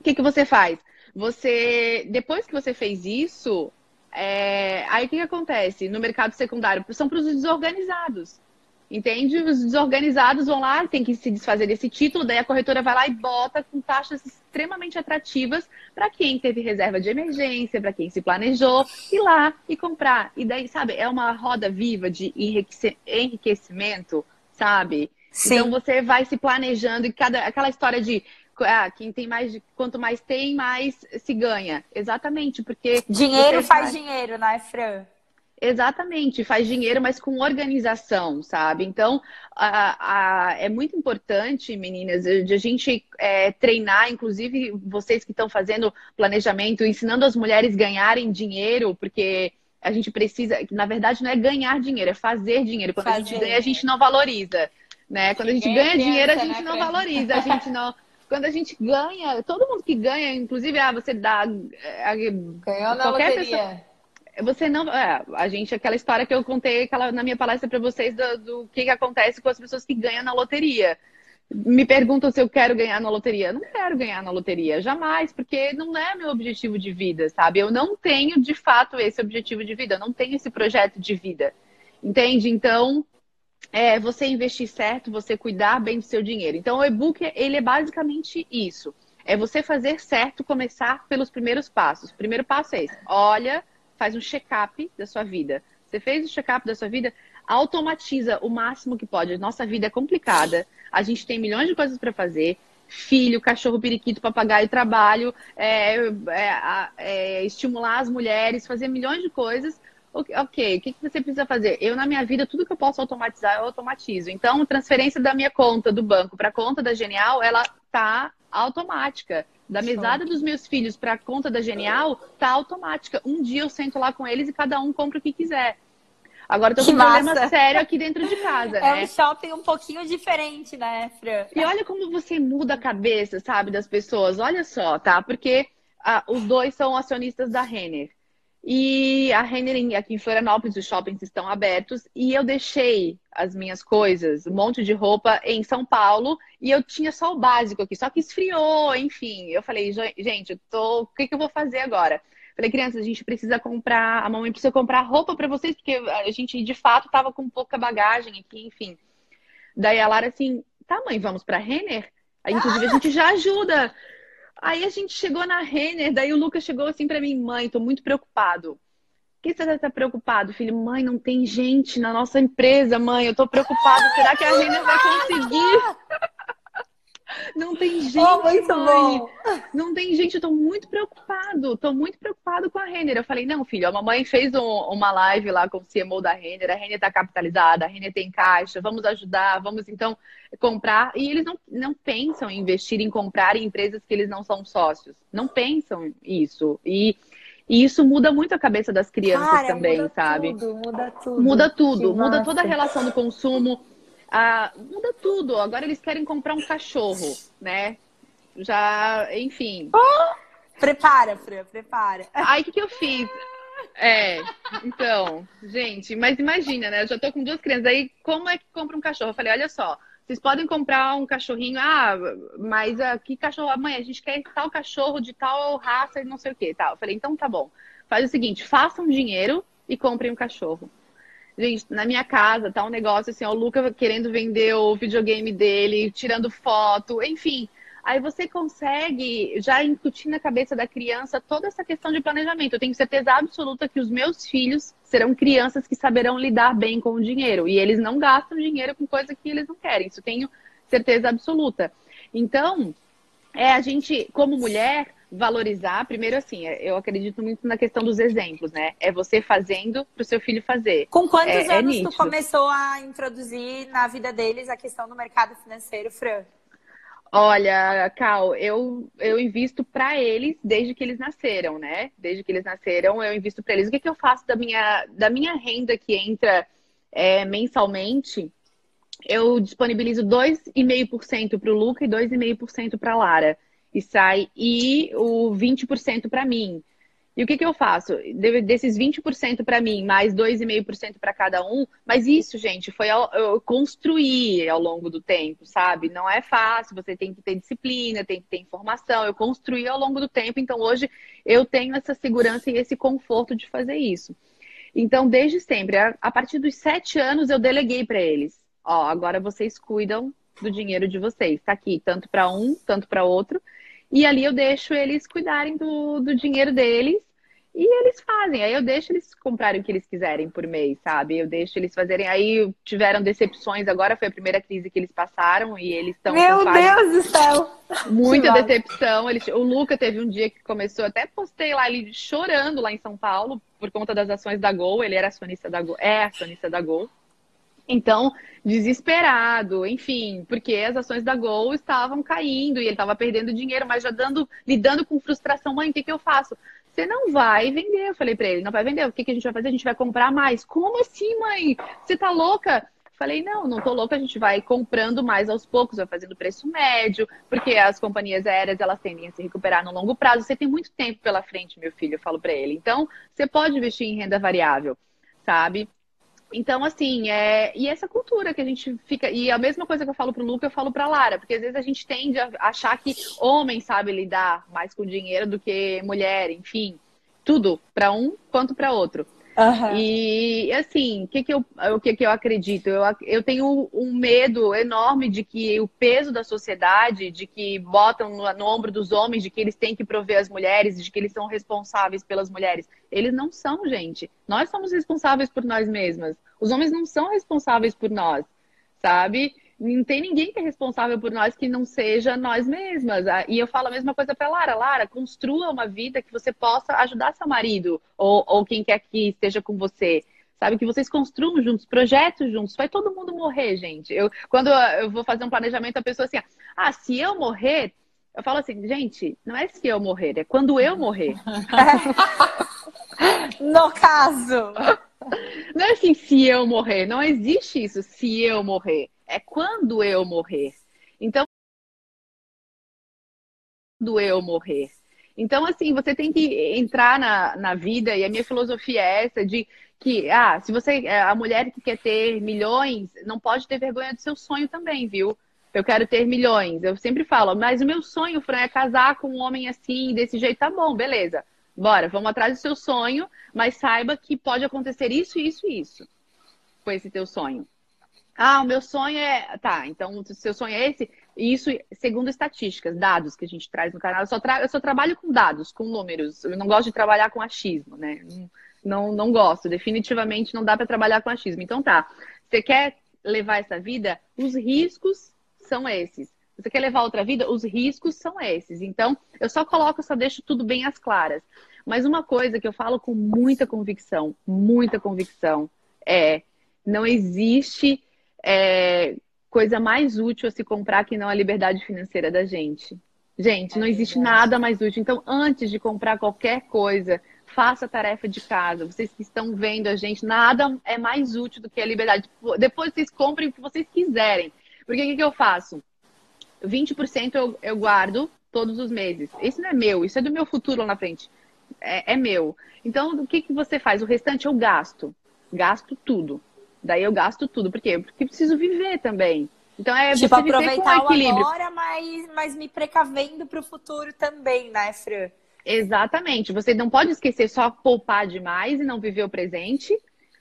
o que, que você faz? Você, depois que você fez isso, é, aí o que, que acontece no mercado secundário? São para os desorganizados. Entende? Os desorganizados vão lá, tem que se desfazer desse título, daí a corretora vai lá e bota com taxas extremamente atrativas para quem teve reserva de emergência, para quem se planejou, ir lá e comprar. E daí, sabe, é uma roda viva de enriquecimento, sabe? Sim. Então você vai se planejando e cada aquela história de ah, quem tem mais, quanto mais tem, mais se ganha. Exatamente, porque dinheiro faz vai... dinheiro, né, Fran? Exatamente, faz dinheiro, mas com organização, sabe? Então, a, a, é muito importante, meninas, de a gente é, treinar, inclusive vocês que estão fazendo planejamento, ensinando as mulheres a ganharem dinheiro, porque a gente precisa, na verdade, não é ganhar dinheiro, é fazer dinheiro. Quando fazer. a gente ganha, a gente não valoriza. Né? Quando a gente ganha dinheiro, a gente né, não valoriza, a gente não. Quando a gente ganha, todo mundo que ganha, inclusive, ah, você dá. É, Ganhou na qualquer loteria. Pessoa, você não. É, a gente, aquela história que eu contei aquela, na minha palestra para vocês do, do que, que acontece com as pessoas que ganham na loteria. Me perguntam se eu quero ganhar na loteria. não quero ganhar na loteria, jamais, porque não é meu objetivo de vida, sabe? Eu não tenho de fato esse objetivo de vida, eu não tenho esse projeto de vida. Entende? Então, é você investir certo, você cuidar bem do seu dinheiro. Então, o e-book, ele é basicamente isso. É você fazer certo, começar pelos primeiros passos. O primeiro passo é esse. Olha faz um check-up da sua vida. Você fez o check-up da sua vida, automatiza o máximo que pode. Nossa vida é complicada, a gente tem milhões de coisas para fazer. Filho, cachorro, periquito, papagaio, trabalho, é, é, é, estimular as mulheres, fazer milhões de coisas. Ok, o que, você precisa fazer? Eu, na minha vida, tudo que eu posso automatizar, eu automatizo. Então, transferência da minha conta do banco para a conta da Genial, ela tá automática. Da mesada dos meus filhos para a conta da Genial, tá automática. Um dia eu sento lá com eles e cada um compra o que quiser. Agora eu tô com um problema sério aqui dentro de casa, é né? É um shopping um pouquinho diferente, né, Fran? E olha como você muda a cabeça, sabe, das pessoas. Olha só, tá? Porque ah, os dois são acionistas da Renner. E a Renner aqui em Florianópolis, os shoppings estão abertos. E eu deixei as minhas coisas, um monte de roupa em São Paulo. E eu tinha só o básico aqui, só que esfriou, enfim. Eu falei, gente, eu tô... o que, que eu vou fazer agora? Falei, crianças, a gente precisa comprar, a mamãe precisa comprar roupa para vocês, porque a gente de fato tava com pouca bagagem aqui, enfim. Daí a Lara assim, tá, mãe, vamos pra Renner? Aí, inclusive, a gente já ajuda. Aí a gente chegou na Renner, daí o Lucas chegou assim para mim, mãe, tô muito preocupado. O que você está preocupado, filho? Mãe, não tem gente na nossa empresa, mãe. Eu tô preocupado. Será que a Renner vai conseguir? Não tem gente, oh, muito mãe. Bom. Não tem gente, eu tô muito preocupado. Tô muito preocupado com a Renner. Eu falei, não, filho, a mamãe fez um, uma live lá com o CMO da Renner. A Renner tá capitalizada, a Renner tem caixa. Vamos ajudar, vamos então comprar. E eles não, não pensam em investir em comprar em empresas que eles não são sócios. Não pensam isso. E e isso muda muito a cabeça das crianças Cara, também, muda sabe? Tudo, muda tudo. Muda tudo, muda toda a relação do consumo ah, muda tudo. Agora eles querem comprar um cachorro, né? Já, enfim. Oh, prepara, Fran, prepara. Aí o que, que eu fiz? É, então, gente, mas imagina, né? Eu já tô com duas crianças. Aí, como é que compra um cachorro? Eu falei, olha só, vocês podem comprar um cachorrinho, ah, mas uh, que cachorro? Amanhã a gente quer tal cachorro de tal raça e não sei o que, tal. Eu falei, então tá bom. Faz o seguinte, façam dinheiro e comprem um cachorro. Gente, na minha casa tá um negócio assim, ó, o Luca querendo vender o videogame dele, tirando foto, enfim. aí você consegue já incutir na cabeça da criança toda essa questão de planejamento. Eu tenho certeza absoluta que os meus filhos serão crianças que saberão lidar bem com o dinheiro. E eles não gastam dinheiro com coisa que eles não querem. Isso eu tenho certeza absoluta. Então, é a gente, como mulher, valorizar, primeiro assim, eu acredito muito na questão dos exemplos, né? É você fazendo para o seu filho fazer. Com quantos é, é anos é tu começou a introduzir na vida deles a questão do mercado financeiro, Fran? Olha, Cal, eu, eu invisto para eles desde que eles nasceram, né? Desde que eles nasceram, eu invisto para eles. O que, que eu faço da minha, da minha renda que entra é, mensalmente? Eu disponibilizo 2,5% para o Luca e 2,5% para a Lara e sai e o 20% para mim. E o que, que eu faço? Desses 20% para mim, mais 2,5% para cada um. Mas isso, gente, foi eu construir ao longo do tempo, sabe? Não é fácil, você tem que ter disciplina, tem que ter informação. Eu construí ao longo do tempo, então hoje eu tenho essa segurança e esse conforto de fazer isso. Então, desde sempre, a partir dos sete anos, eu deleguei para eles. Ó, agora vocês cuidam do dinheiro de vocês. Tá aqui, tanto para um, tanto para outro. E ali eu deixo eles cuidarem do, do dinheiro deles e eles fazem. Aí eu deixo eles comprarem o que eles quiserem por mês, sabe? Eu deixo eles fazerem. Aí tiveram decepções agora, foi a primeira crise que eles passaram e eles estão. Meu Deus do céu! Muita decepção. Eles... O Luca teve um dia que começou, até postei lá ele chorando lá em São Paulo por conta das ações da Gol. Ele era acionista da Gol, é acionista da Gol. Então, desesperado, enfim, porque as ações da Gol estavam caindo e ele estava perdendo dinheiro, mas já dando, lidando com frustração. Mãe, o que, que eu faço? Você não vai vender. Eu falei para ele, não vai vender. O que, que a gente vai fazer? A gente vai comprar mais. Como assim, mãe? Você tá louca? Falei, não, não tô louca, a gente vai comprando mais aos poucos, vai fazendo preço médio, porque as companhias aéreas, elas tendem a se recuperar no longo prazo. Você tem muito tempo pela frente, meu filho, eu falo para ele. Então, você pode investir em renda variável, sabe? Então, assim, é... e essa cultura que a gente fica. E a mesma coisa que eu falo pro Luca, eu falo pra Lara, porque às vezes a gente tende a achar que homem sabe lidar mais com dinheiro do que mulher, enfim. Tudo, para um quanto para outro. Uhum. E assim, o que, que, eu, o que, que eu acredito? Eu, eu tenho um medo enorme de que o peso da sociedade, de que botam no, no, ombro dos homens, de que eles têm que prover as mulheres, de que eles são responsáveis pelas mulheres. Eles não são, gente. Nós somos responsáveis por nós mesmas. Os homens não são responsáveis por nós, sabe? Não tem ninguém que é responsável por nós que não seja nós mesmas. Ah, e eu falo a mesma coisa para Lara. Lara, construa uma vida que você possa ajudar seu marido ou, ou quem quer que esteja com você. Sabe, que vocês construam juntos, projetos juntos. Vai todo mundo morrer, gente. Eu, quando eu vou fazer um planejamento, a pessoa assim, ah, se eu morrer, eu falo assim, gente, não é se eu morrer, é quando eu morrer. no caso. Não é assim, se eu morrer. Não existe isso, se eu morrer é quando eu morrer. Então, quando eu morrer. Então, assim, você tem que entrar na, na vida, e a minha filosofia é essa de que, ah, se você, é, a mulher que quer ter milhões, não pode ter vergonha do seu sonho também, viu? Eu quero ter milhões. Eu sempre falo, mas o meu sonho, Fran, é casar com um homem assim, desse jeito, tá bom, beleza. Bora, vamos atrás do seu sonho, mas saiba que pode acontecer isso, isso e isso com esse teu sonho. Ah, o meu sonho é. Tá, então o seu sonho é esse? Isso segundo estatísticas, dados que a gente traz no canal. Eu só, tra... eu só trabalho com dados, com números. Eu não gosto de trabalhar com achismo, né? Não, não, gosto. Definitivamente não dá para trabalhar com achismo. Então tá. Você quer levar essa vida? Os riscos são esses. Você quer levar outra vida? Os riscos são esses. Então, eu só coloco, só deixo tudo bem às claras. Mas uma coisa que eu falo com muita convicção, muita convicção, é não existe é, coisa mais útil a se comprar que não a liberdade financeira da gente. Gente, não existe nada mais útil. Então, antes de comprar qualquer coisa, faça a tarefa de casa. Vocês que estão vendo a gente, nada é mais útil do que a liberdade. Depois vocês comprem o que vocês quiserem. Porque o que, que eu faço? 20% eu, eu guardo todos os meses. Isso não é meu, isso é do meu futuro lá na frente. É, é meu. Então, o que, que você faz? O restante eu gasto. Gasto tudo. Daí eu gasto tudo. Por quê? Porque preciso viver também. Então é tipo, aproveitar o agora, mas, mas me precavendo para o futuro também, né, Fran? Exatamente. Você não pode esquecer só poupar demais e não viver o presente,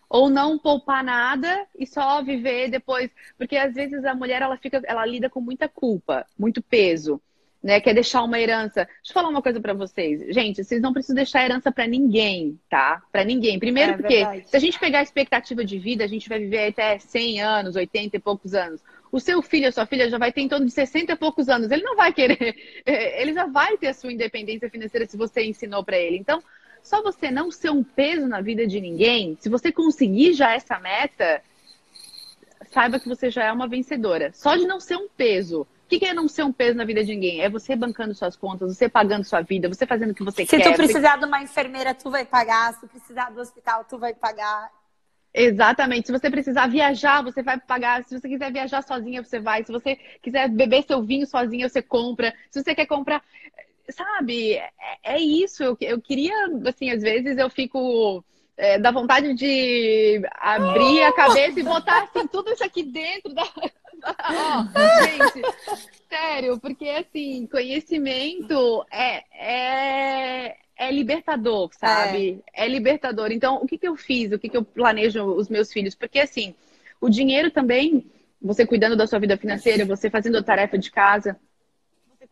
ou não poupar nada e só viver depois, porque às vezes a mulher ela fica, ela lida com muita culpa, muito peso. Né? Quer deixar uma herança. Deixa eu falar uma coisa para vocês. Gente, vocês não precisam deixar herança para ninguém, tá? Para ninguém. Primeiro É porque verdade. se a gente pegar a expectativa de vida, a gente vai viver até 100 anos, 80 e poucos anos. O seu filho, a sua filha já vai ter em torno de 60 e poucos anos. Ele não vai querer, ele já vai ter a sua independência financeira se você ensinou para ele. Então, só você não ser um peso na vida de ninguém, se você conseguir já essa meta, saiba que você já é uma vencedora. Só de não ser um peso. O que é não ser um peso na vida de ninguém? É você bancando suas contas, você pagando sua vida, você fazendo o que você Se quer. tu precisar de uma enfermeira, tu vai pagar. Se tu precisar do hospital, tu vai pagar. Exatamente. Se você precisar viajar, você vai pagar. Se você quiser viajar sozinha, você vai. Se você quiser beber seu vinho sozinha, você compra. Se você quer comprar. Sabe? É, é isso. Eu, eu queria, assim, às vezes eu fico. É, dá vontade de abrir a cabeça e botar assim, tudo isso aqui dentro da. Ó, gente, sério, porque assim, conhecimento é, é, é libertador, sabe? É. libertador. Então, o que, que eu fiz? O que, que eu planejo os meus filhos? Porque assim, o dinheiro também, você cuidando da sua vida financeira, você fazendo a tarefa de casa,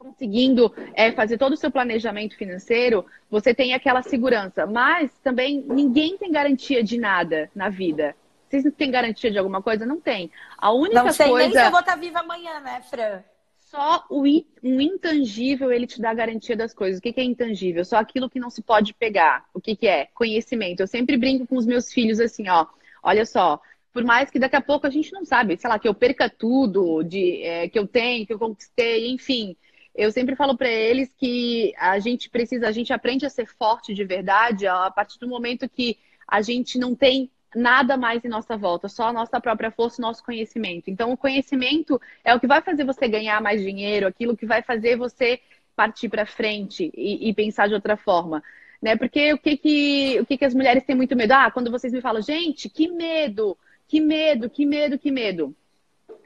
conseguindo é, fazer todo o seu planejamento financeiro, você tem aquela segurança. Mas também ninguém tem garantia de nada na vida. Vocês não têm garantia de alguma coisa? Não tem. A única Não sei coisa. nem se eu vou estar viva amanhã, né, Fran? Só o um intangível ele te dá garantia das coisas. O que que é intangível? Só aquilo que não se pode pegar. O que que é? Conhecimento. Eu sempre brinco com os meus filhos assim, ó. Olha só, por mais que daqui a pouco a gente não sabe, sei lá, que eu perca tudo de é, que eu tenho, que eu conquistei, enfim. Eu sempre falo para eles que a gente precisa, a gente aprende a ser forte de verdade a partir do momento que a gente não tem nada mais em nossa volta, só a nossa própria força, o nosso conhecimento. Então, o conhecimento é o que vai fazer você ganhar mais dinheiro, aquilo que vai fazer você partir para frente e, e, pensar de outra forma. Né? Porque o que que, o que que as mulheres têm muito medo? Ah, quando vocês me falam, gente, que medo, que medo, que medo, que medo.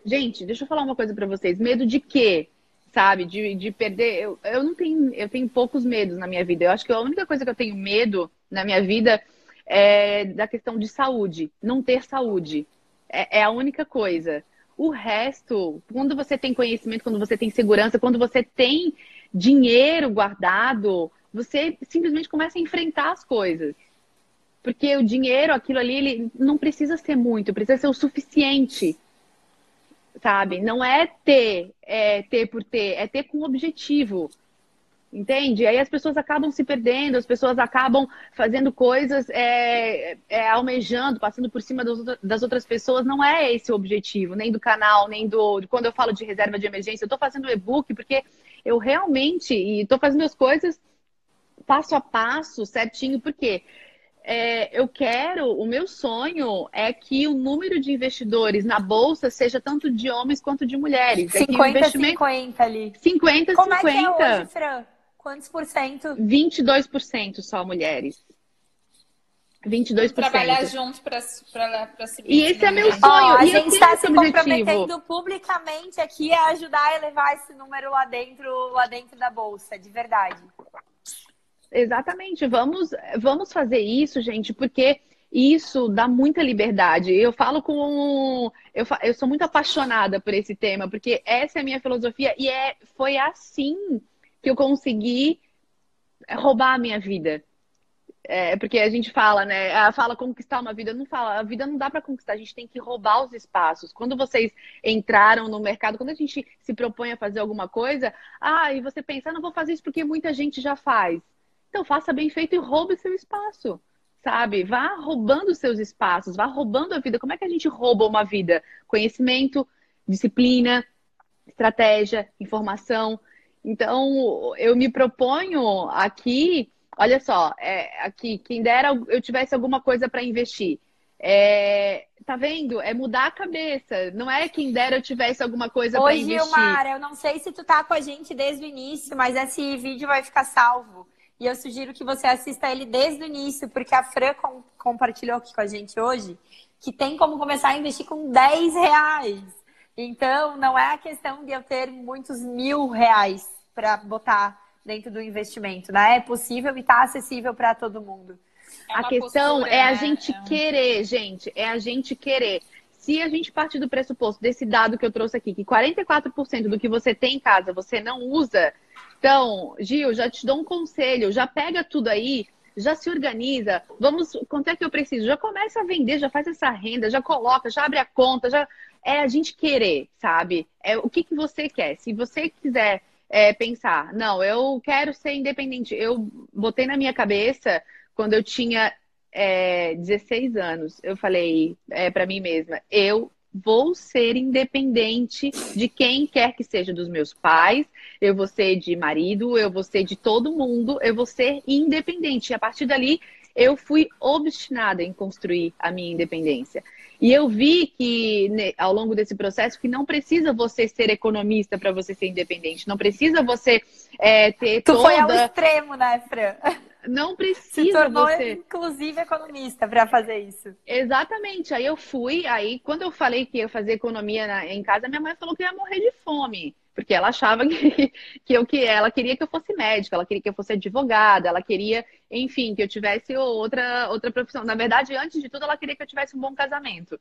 Gente, deixa eu falar uma coisa para vocês. Medo de quê? Sabe? De, de perder. Eu, eu não tenho, eu tenho poucos medos na minha vida. Eu acho que a única coisa que eu tenho medo na minha vida é da questão de saúde, não ter saúde. É, é, a única coisa. O resto, quando você tem conhecimento, quando você tem segurança, quando você tem dinheiro guardado, você simplesmente começa a enfrentar as coisas. Porque o dinheiro, aquilo ali, ele não precisa ser muito, precisa ser o suficiente. Sabe? Não é ter, é ter por ter, é ter com objetivo. Entende? Aí as pessoas acabam se perdendo, as pessoas acabam fazendo coisas, é, é, almejando, passando por cima das outras pessoas. Não é esse o objetivo, nem do canal, nem do. Quando eu falo de reserva de emergência, eu estou fazendo e-book porque eu realmente estou fazendo as coisas passo a passo, certinho, porque é, eu quero, o meu sonho é que o número de investidores na bolsa seja tanto de homens quanto de mulheres. 50, é investimento... 50 ali. 50, Como 50. é que é hoje, Fran? Quantos por cento? 22% só mulheres. 22%. Trabalhar juntos para subir. E esse é meu sonho. Ó, a e gente está se comprometendo publicamente aqui a ajudar a elevar esse número lá dentro, lá dentro da bolsa, de verdade. Exatamente. Vamos, vamos fazer isso, gente, porque isso dá muita liberdade. Eu falo com. Eu, eu sou muito apaixonada por esse tema, porque essa é a minha filosofia e é, foi assim que eu consegui roubar a minha vida. É, porque a gente fala, né? Fala conquistar uma vida, não fala. A vida não dá para conquistar, a gente tem que roubar os espaços. Quando vocês entraram no mercado, quando a gente se propõe a fazer alguma coisa, ah, e você pensa, ah, não vou fazer isso porque muita gente já faz. Então faça bem feito e roube seu espaço, sabe? Vá roubando seus espaços, vá roubando a vida. Como é que a gente rouba uma vida? Conhecimento, disciplina, estratégia, informação. Então, eu me proponho aqui, olha só, é, aqui, quem dera eu tivesse alguma coisa para investir. É, tá vendo? É mudar a cabeça. Não é quem dera eu tivesse alguma coisa para investir. Ô, Gilmar, eu não sei se tu tá com a gente desde o início, mas esse vídeo vai ficar salvo. E eu sugiro que você assista ele desde o início, porque a Fran com, compartilhou aqui com a gente hoje que tem como começar a investir com 10 reais. Então, não é a questão de eu ter muitos mil reais para botar dentro do investimento, né? É possível e está acessível para todo mundo. É a questão postura, é a gente é. querer, gente. É a gente querer. Se a gente partir do pressuposto desse dado que eu trouxe aqui, que 44% do que você tem em casa você não usa, Então, Gil, já te dou um conselho, já pega tudo aí, já se organiza, vamos, quanto é que eu preciso? Já começa a vender, já faz essa renda, já coloca, já abre a conta, já é a gente querer, sabe? É o que, que você quer. Se você quiser é, pensar, não, eu quero ser independente. Eu botei na minha cabeça quando eu tinha é, 16 anos, eu falei é, para mim mesma, eu vou ser independente de quem quer que seja dos meus pais, eu vou ser de marido, eu vou ser de todo mundo, eu vou ser independente. E a partir dali, eu fui obstinada em construir a minha independência. E eu vi que né, ao longo desse processo que não precisa você ser economista para você ser independente, não precisa você é, ter tu toda... foi ao extremo, né, Fran? Não precisa Se tornou, você. inclusive, economista para fazer isso. Exatamente. Aí eu fui, aí quando eu falei que ia fazer economia na, em casa, minha mãe falou que ia morrer de fome. Porque ela achava que, que, eu, que ela queria que eu fosse médica, ela queria que eu fosse advogada, ela queria, enfim, que eu tivesse outra, outra profissão. Na verdade, antes de tudo, ela queria que eu tivesse um bom casamento.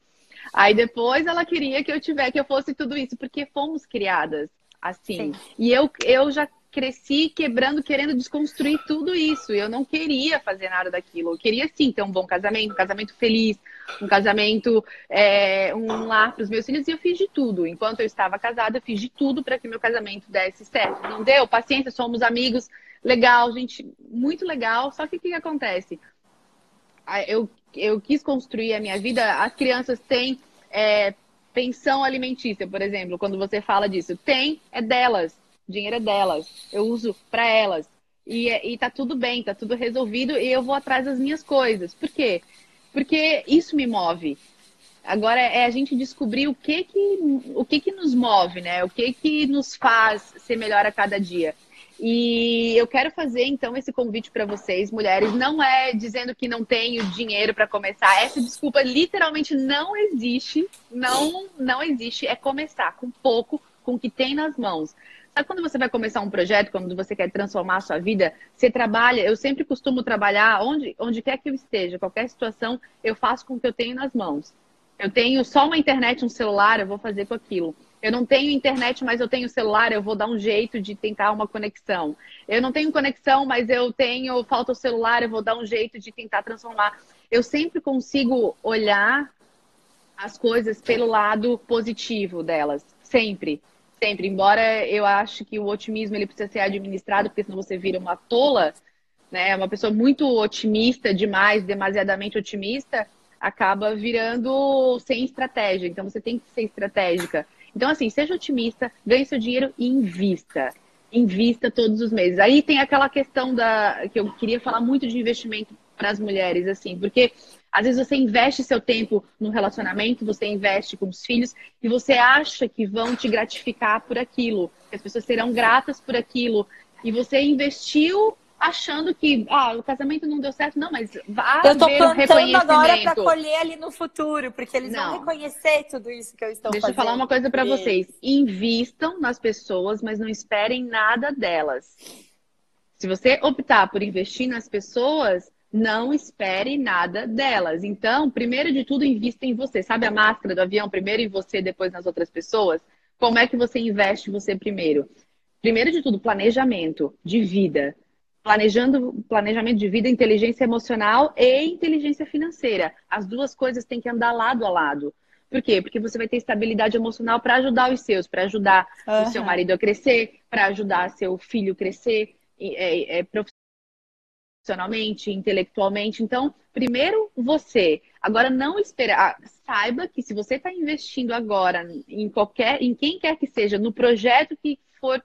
Aí depois ela queria que eu tivesse, que eu fosse tudo isso, porque fomos criadas assim. Sim. E eu, eu já cresci quebrando, querendo desconstruir tudo isso. Eu não queria fazer nada daquilo. Eu queria sim ter um bom casamento, um casamento feliz, um casamento, é, um lar para os meus filhos. E eu fiz de tudo. Enquanto eu estava casada, eu fiz de tudo para que meu casamento desse certo. Não deu? Paciência, somos amigos. Legal, gente, muito legal. Só que o que, que acontece? Eu, eu quis construir a minha vida. As crianças têm é, pensão alimentícia, por exemplo, quando você fala disso. Tem, é delas o dinheiro é delas, eu uso para elas. E, e tá tudo bem, tá tudo resolvido e eu vou atrás das minhas coisas. Por quê? Porque isso me move. Agora é a gente descobrir o que que, o que, que nos move, né? O que que nos faz ser melhor a cada dia. E eu quero fazer então esse convite para vocês, mulheres. Não é dizendo que não tenho dinheiro para começar. Essa desculpa literalmente não existe. Não, não existe. É começar com pouco, com o que tem nas mãos. Sabe quando você vai começar um projeto, quando você quer transformar a sua vida, você trabalha, eu sempre costumo trabalhar onde, onde quer que eu esteja, qualquer situação, eu faço com o que eu tenho nas mãos. Eu tenho só uma internet, um celular, eu vou fazer com aquilo. Eu não tenho internet, mas eu tenho celular, eu vou dar um jeito de tentar uma conexão. Eu não tenho conexão, mas eu tenho, falta o celular, eu vou dar um jeito de tentar transformar. Eu sempre consigo olhar as coisas pelo lado positivo delas, sempre sempre. Embora eu acho que o otimismo ele precisa ser administrado, porque senão você vira uma tola, né? Uma pessoa muito otimista demais, demasiadamente otimista, acaba virando sem estratégia. Então você tem que ser estratégica. Então, assim, seja otimista, ganhe seu dinheiro e invista. Invista todos os meses. Aí tem aquela questão da que eu queria falar muito de investimento para as mulheres, assim, porque às vezes você investe seu tempo no relacionamento, você investe com os filhos e você acha que vão te gratificar por aquilo, que as pessoas serão gratas por aquilo. E você investiu achando que ah, o casamento não deu certo, não, mas vá Eu tô plantando agora para colher ali no futuro, porque eles não. vão reconhecer tudo isso que eu estou Deixa fazendo. Deixa eu falar uma coisa para vocês. Invistam nas pessoas, mas não esperem nada delas. Se você optar por investir nas pessoas, não espere nada delas. Então, primeiro de tudo, invista em você. Sabe a máscara do avião? Primeiro em você, depois nas outras pessoas? Como é que você investe em você primeiro? Primeiro de tudo, planejamento de vida. Planejando, planejamento de vida, inteligência emocional e inteligência financeira. As duas coisas têm que andar lado a lado. Por quê? Porque você vai ter estabilidade emocional para ajudar os seus, para ajudar uhum. o seu marido a crescer, para ajudar seu filho a crescer é, é, profissionalmente, intelectualmente. Então, primeiro você. Agora, não esperar. Ah, saiba que se você está investindo agora em qualquer, em quem quer que seja, no projeto que for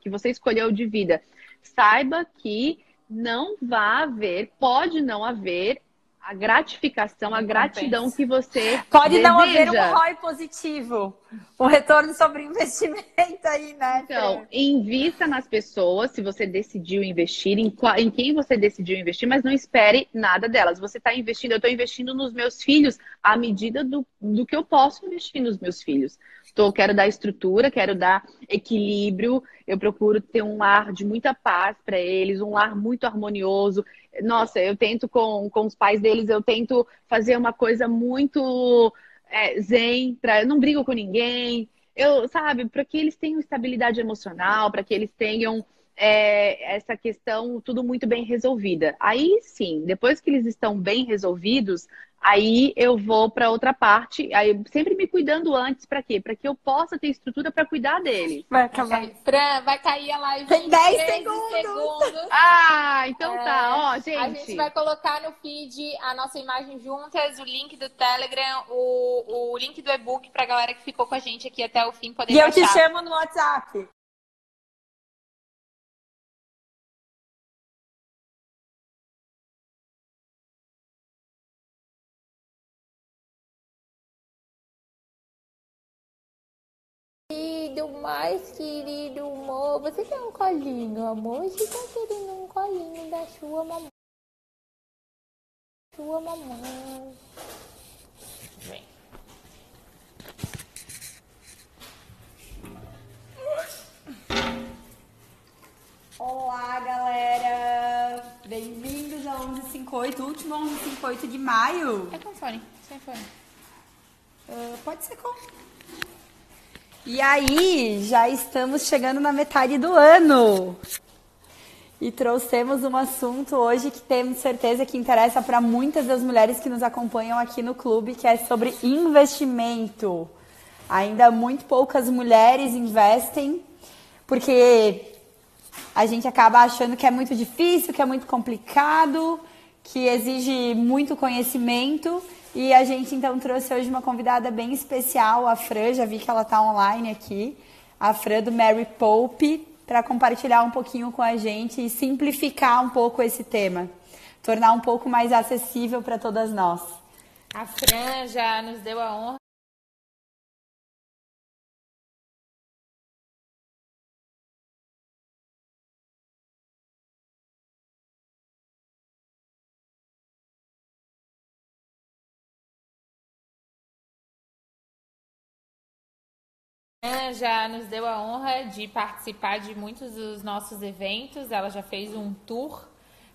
que você escolheu de vida, saiba que não vai haver, pode não haver a gratificação, a gratidão que você pode deseja. não haver um ROI positivo, um retorno sobre investimento aí, né? Então, invista nas pessoas, se você decidiu investir, em, qual, em quem você decidiu investir, mas não espere nada delas. Você está investindo, eu estou investindo nos meus filhos à medida do, do que eu posso investir nos meus filhos. Tô, quero dar estrutura, quero dar equilíbrio, eu procuro ter um lar de muita paz para eles, um lar muito harmonioso. Nossa, eu tento com, com os pais deles, eu tento fazer uma coisa muito é, zen, pra, eu não brigo com ninguém, eu, sabe, para que eles tenham estabilidade emocional, para que eles tenham é, essa questão tudo muito bem resolvida. Aí sim, depois que eles estão bem resolvidos, Aí eu vou para outra parte, aí sempre me cuidando antes, para quê? Para que eu possa ter estrutura para cuidar deles. Vai acabar. Fran, vai cair a live. Tem 10 segundos. segundos. Ah, então é, tá, ó, gente. A gente vai colocar no feed a nossa imagem juntas, o link do Telegram, o, o link do e-book pra galera que ficou com a gente aqui até o fim poder E eu te chamo no WhatsApp. Querido, mais querido amor. Você quer um colinho, amor? Você tá querendo um colinho da sua mamãe? Sua mamãe. Vem. Olá, galera! Bem-vindos ao 1158, último 1158 de maio. É com fone, sem fone. Uh, pode ser com. E aí, já estamos chegando na metade do ano. E trouxemos um assunto hoje que temos certeza que interessa para muitas das mulheres que nos acompanham aqui no clube, que é sobre investimento. Ainda muito poucas mulheres investem, porque a gente acaba achando que é muito difícil, que é muito complicado, que exige muito conhecimento. E a gente então trouxe hoje uma convidada bem especial, a Fran, já vi que ela está online aqui, a Fran do Mary Pope, para compartilhar um pouquinho com a gente e simplificar um pouco esse tema, tornar um pouco mais acessível para todas nós. A Fran já nos deu a honra já nos deu a honra de participar de muitos dos nossos eventos. Ela já fez um tour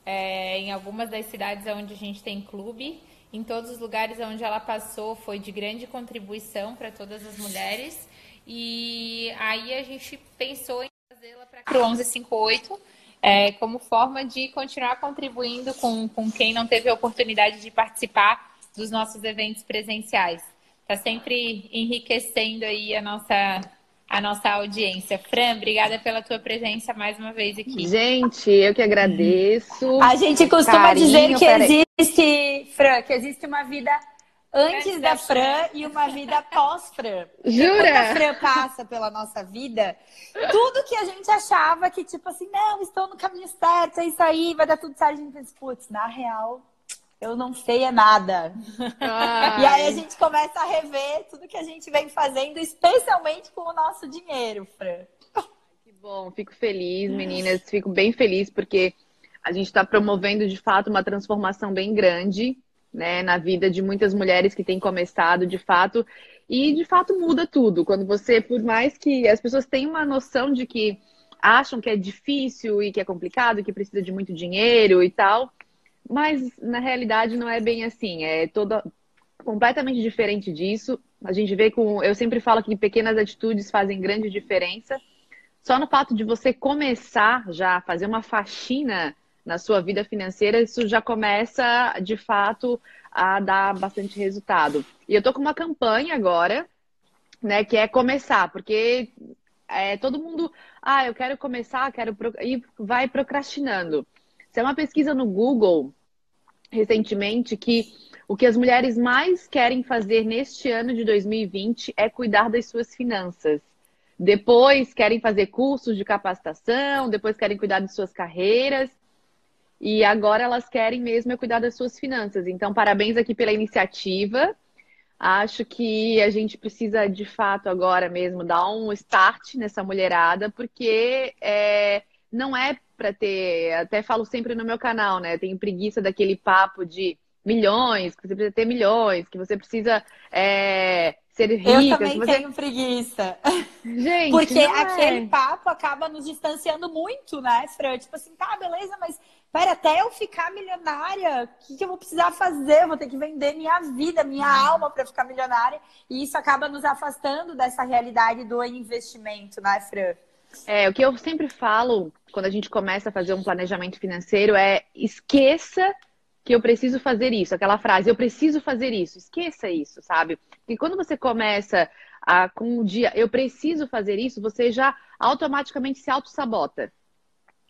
é, em algumas das cidades onde a gente tem clube. Em todos os lugares onde ela passou foi de grande contribuição para todas as mulheres. E aí a gente pensou em fazê-la para o 1158 é, como forma de continuar contribuindo com, com quem não teve a oportunidade de participar dos nossos eventos presenciais está sempre enriquecendo aí a nossa a nossa audiência. Fran, obrigada pela tua presença mais uma vez aqui. Gente, eu que agradeço. A gente costuma Carinho, dizer que existe, Fran, que existe uma vida antes, antes da, da Fran, e uma vida pós-Fran. Jura? Quando a Fran passa pela nossa vida, tudo que a gente achava que, tipo assim, não, estou no caminho certo, é isso aí, vai dar tudo certo, a gente pensa, putz, na real, eu não sei é nada. Ai. E aí a gente começa a rever tudo que a gente vem fazendo, especialmente com o nosso dinheiro, Fran. Que bom, fico feliz, meninas, fico bem feliz porque a gente está promovendo de fato uma transformação bem grande, né, na vida de muitas mulheres que têm começado, de fato, e de fato muda tudo. Quando você, por mais que as pessoas tenham uma noção de que acham que é difícil e que é complicado, que precisa de muito dinheiro e tal, mas na realidade não é bem assim, é toda completamente diferente disso. A gente vê com, eu sempre falo que pequenas atitudes fazem grande diferença. Só no fato de você começar já a fazer uma faxina na sua vida financeira, isso já começa de fato a dar bastante resultado. E eu tô com uma campanha agora, né, que é começar, porque é, todo mundo, ah, eu quero começar, quero e vai procrastinando. Se é uma pesquisa no Google, recentemente que o que as mulheres mais querem fazer neste ano de 2020 é cuidar das suas finanças. Depois querem fazer cursos de capacitação, depois querem cuidar de suas carreiras. E agora elas querem mesmo é cuidar das suas finanças. Então, parabéns aqui pela iniciativa. Acho que a gente precisa, de fato, agora mesmo dar um start nessa mulherada, porque é, não é para ter, até falo sempre no meu canal, né? Tenho preguiça daquele papo de milhões, que você precisa ter milhões, que você precisa é, ser rica. Eu também você... tenho preguiça. Gente, porque aquele é. papo acaba nos distanciando muito, né, Fran? Tipo assim, tá, beleza, mas pera, até eu ficar milionária, o que, que eu vou precisar fazer? Eu vou ter que vender minha vida, minha uhum. alma para ficar milionária. E isso acaba nos afastando dessa realidade do investimento, né, Fran? É, o que eu sempre falo quando a gente começa a fazer um planejamento financeiro é esqueça que eu preciso fazer isso. Aquela frase, eu preciso fazer isso. Esqueça isso, sabe? Porque quando você começa a, com o dia, eu preciso fazer isso, você já automaticamente se auto-sabota.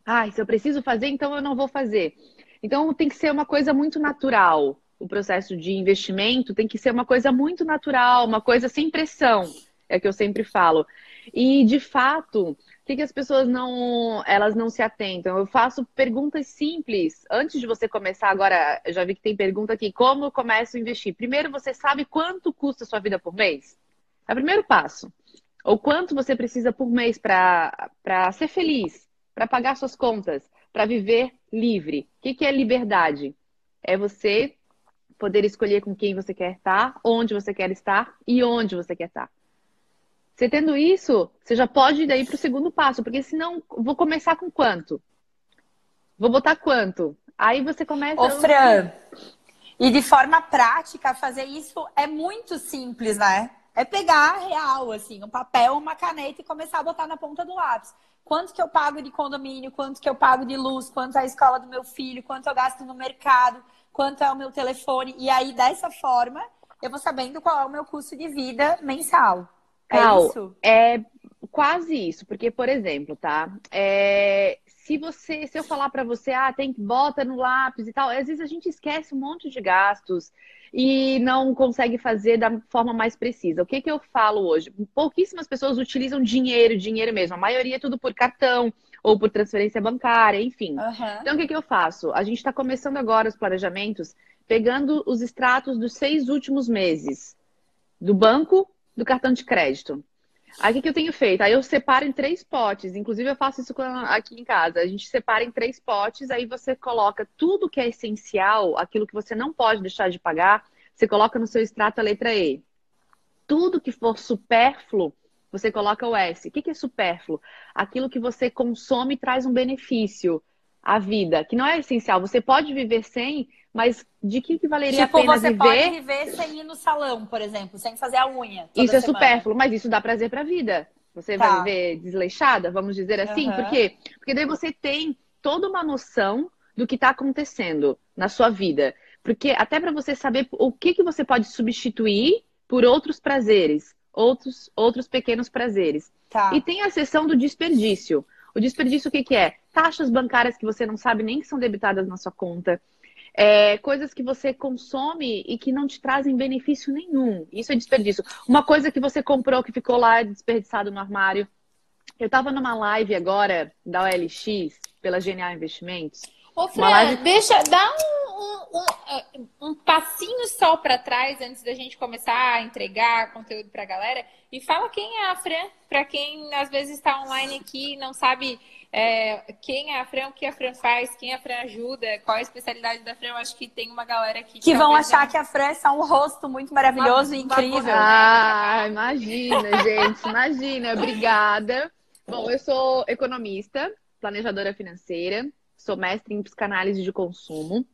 Ah, se eu preciso fazer, então eu não vou fazer. Então tem que ser uma coisa muito natural. O processo de investimento tem que ser uma coisa muito natural, uma coisa sem pressão. É que eu sempre falo. E de fato, o que, que as pessoas não elas não se atentam? Eu faço perguntas simples antes de você começar. Agora, eu já vi que tem pergunta aqui: como eu começo a investir? Primeiro, você sabe quanto custa a sua vida por mês? É o primeiro passo. Ou quanto você precisa por mês para ser feliz, para pagar suas contas, para viver livre. O que, que é liberdade? É você poder escolher com quem você quer estar, onde você quer estar e onde você quer estar. Você tendo isso, você já pode ir daí para o segundo passo, porque senão, vou começar com quanto? Vou botar quanto? Aí você começa. Ô, Fran, e de forma prática, fazer isso é muito simples, né? É pegar real, assim, um papel, uma caneta e começar a botar na ponta do lápis. Quanto que eu pago de condomínio, quanto que eu pago de luz, quanto é a escola do meu filho, quanto eu gasto no mercado, quanto é o meu telefone. E aí, dessa forma, eu vou sabendo qual é o meu custo de vida mensal. Cal, é isso? É quase isso, porque, por exemplo, tá? É, se você, se eu falar para você, ah, tem que bota no lápis e tal, às vezes a gente esquece um monte de gastos e não consegue fazer da forma mais precisa. O que que eu falo hoje? Pouquíssimas pessoas utilizam dinheiro, dinheiro mesmo. A maioria é tudo por cartão ou por transferência bancária, enfim. Uhum. Então, o que que eu faço? A gente está começando agora os planejamentos pegando os extratos dos seis últimos meses do banco do cartão de crédito. Aí o que, que eu tenho feito? Aí eu separo em três potes. Inclusive, eu faço isso aqui em casa. A gente separa em três potes, aí você coloca tudo que é essencial, aquilo que você não pode deixar de pagar, você coloca no seu extrato a letra E. Tudo que for supérfluo, você coloca o S. O que, que é supérfluo? Aquilo que você consome traz um benefício à vida, que não é essencial. Você pode viver sem, mas de que, que valeria tipo, a pena você viver? pode viver sem ir no salão, por exemplo, sem fazer a unha. Isso é semana. supérfluo, mas isso dá prazer para a vida. Você tá. vai viver desleixada, vamos dizer assim? Uhum. Por quê? Porque daí você tem toda uma noção do que está acontecendo na sua vida. Porque até para você saber o que, que você pode substituir por outros prazeres, outros, outros pequenos prazeres. Tá. E tem a seção do desperdício. O desperdício o que, que é? Taxas bancárias que você não sabe nem que são debitadas na sua conta é, coisas que você consome e que não te trazem benefício nenhum. Isso é desperdício. Uma coisa que você comprou que ficou lá desperdiçado no armário. Eu estava numa live agora da OLX, pela Genial Investimentos. Ô, Fran, live... deixa, dá um, um, um, um passinho só para trás antes da gente começar a entregar conteúdo para a galera e fala quem é a Fran, para quem às vezes está online aqui e não sabe é, quem é a Fran, o que a Fran faz, quem a Fran ajuda, qual a especialidade da Fran. Eu acho que tem uma galera aqui que, que vão achar que a Fran é só um rosto muito maravilhoso uma, e incrível. Uma... Ah, imagina, gente, imagina. Obrigada. Bom, eu sou economista, planejadora financeira, sou mestre em psicanálise de consumo,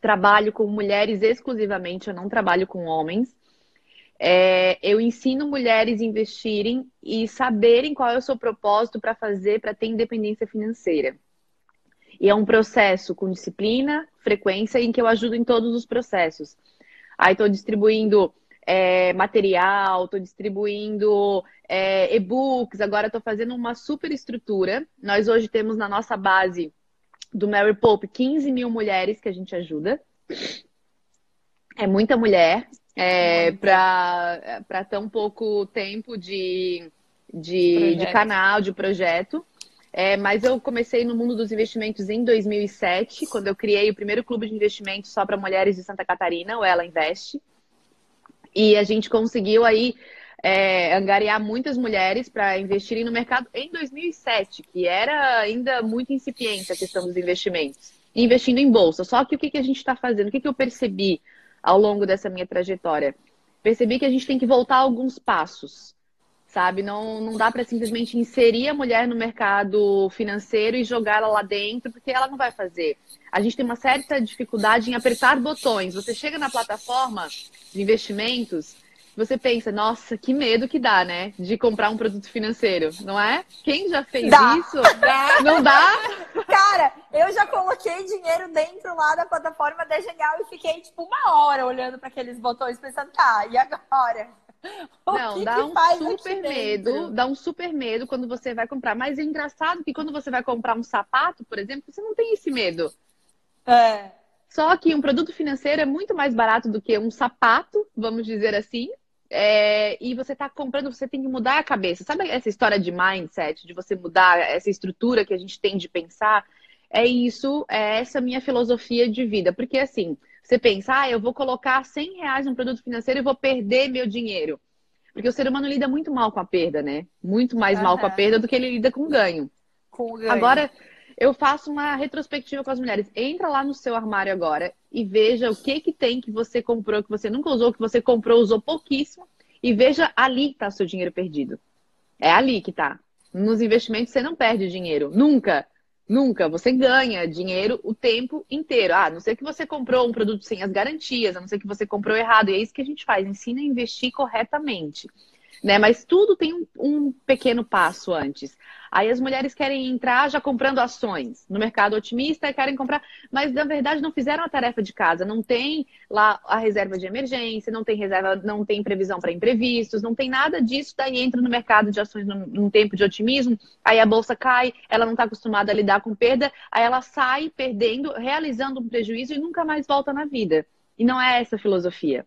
trabalho com mulheres exclusivamente, eu não trabalho com homens. É, eu ensino mulheres a investirem e saberem qual é o seu propósito para fazer para ter independência financeira. E é um processo com disciplina, frequência, em que eu ajudo em todos os processos. Aí estou distribuindo é, material, estou distribuindo é, e-books, agora estou fazendo uma super estrutura. Nós hoje temos na nossa base do Mary Pope 15 mil mulheres que a gente ajuda. É muita mulher é, para tão pouco tempo de, de, de canal, de projeto. É, mas eu comecei no mundo dos investimentos em 2007, quando eu criei o primeiro clube de investimentos só para mulheres de Santa Catarina, o Ela Investe. E a gente conseguiu aí é, angariar muitas mulheres para investirem no mercado em 2007, que era ainda muito incipiente a questão dos investimentos. Investindo em bolsa. Só que o que, que a gente está fazendo? O que, que eu percebi? Ao longo dessa minha trajetória. Percebi que a gente tem que voltar alguns passos, sabe? Não, não dá para simplesmente inserir a mulher no mercado financeiro e jogá-la lá dentro, porque ela não vai fazer. A gente tem uma certa dificuldade em apertar botões. Você chega na plataforma de investimentos você pensa, nossa, que medo que dá, né? De comprar um produto financeiro, não é? Quem já fez Dá. isso? Não dá? Cara, eu já coloquei dinheiro dentro lá da plataforma da Genial e fiquei tipo uma hora olhando para aqueles botões pensando, tá, e agora? O Não, que dá que um super medo, dá um super medo quando você vai comprar. Mas é engraçado que quando você vai comprar um sapato, por exemplo, você não tem esse medo. É. Só que um produto financeiro é muito mais barato do que um sapato, vamos dizer assim. É, e você está comprando, você tem que mudar a cabeça. Sabe essa história de mindset, de você mudar essa estrutura que a gente tem de pensar? É isso, é essa minha filosofia de vida. Porque assim, você pensa, ah, eu vou colocar 100 reais num produto financeiro e vou perder meu dinheiro. Porque o ser humano lida muito mal com a perda, né? Muito mais mal com a perda do que ele lida com o ganho. Com o ganho. Agora, eu faço uma retrospectiva com as mulheres. Entra lá no seu armário agora e veja o que que tem que você comprou, que você nunca usou, que você comprou, usou pouquíssimo. E veja ali que tá o seu dinheiro perdido. É ali que tá. Nos investimentos você não perde dinheiro. Nunca. Nunca. Você ganha dinheiro o tempo inteiro. Ah, não ser que você comprou um produto sem as garantias, a não ser que você comprou errado. E é isso que a gente faz. Ensina a investir corretamente. Né? Mas tudo tem um, um pequeno passo antes. Aí as mulheres querem entrar já comprando ações no mercado otimista, querem comprar, mas na verdade não fizeram a tarefa de casa. Não tem lá a reserva de emergência, não tem reserva, não tem previsão para imprevistos, não tem nada disso. Daí entra no mercado de ações num, num tempo de otimismo, aí a bolsa cai, ela não está acostumada a lidar com perda, aí ela sai perdendo, realizando um prejuízo e nunca mais volta na vida. E não é essa a filosofia.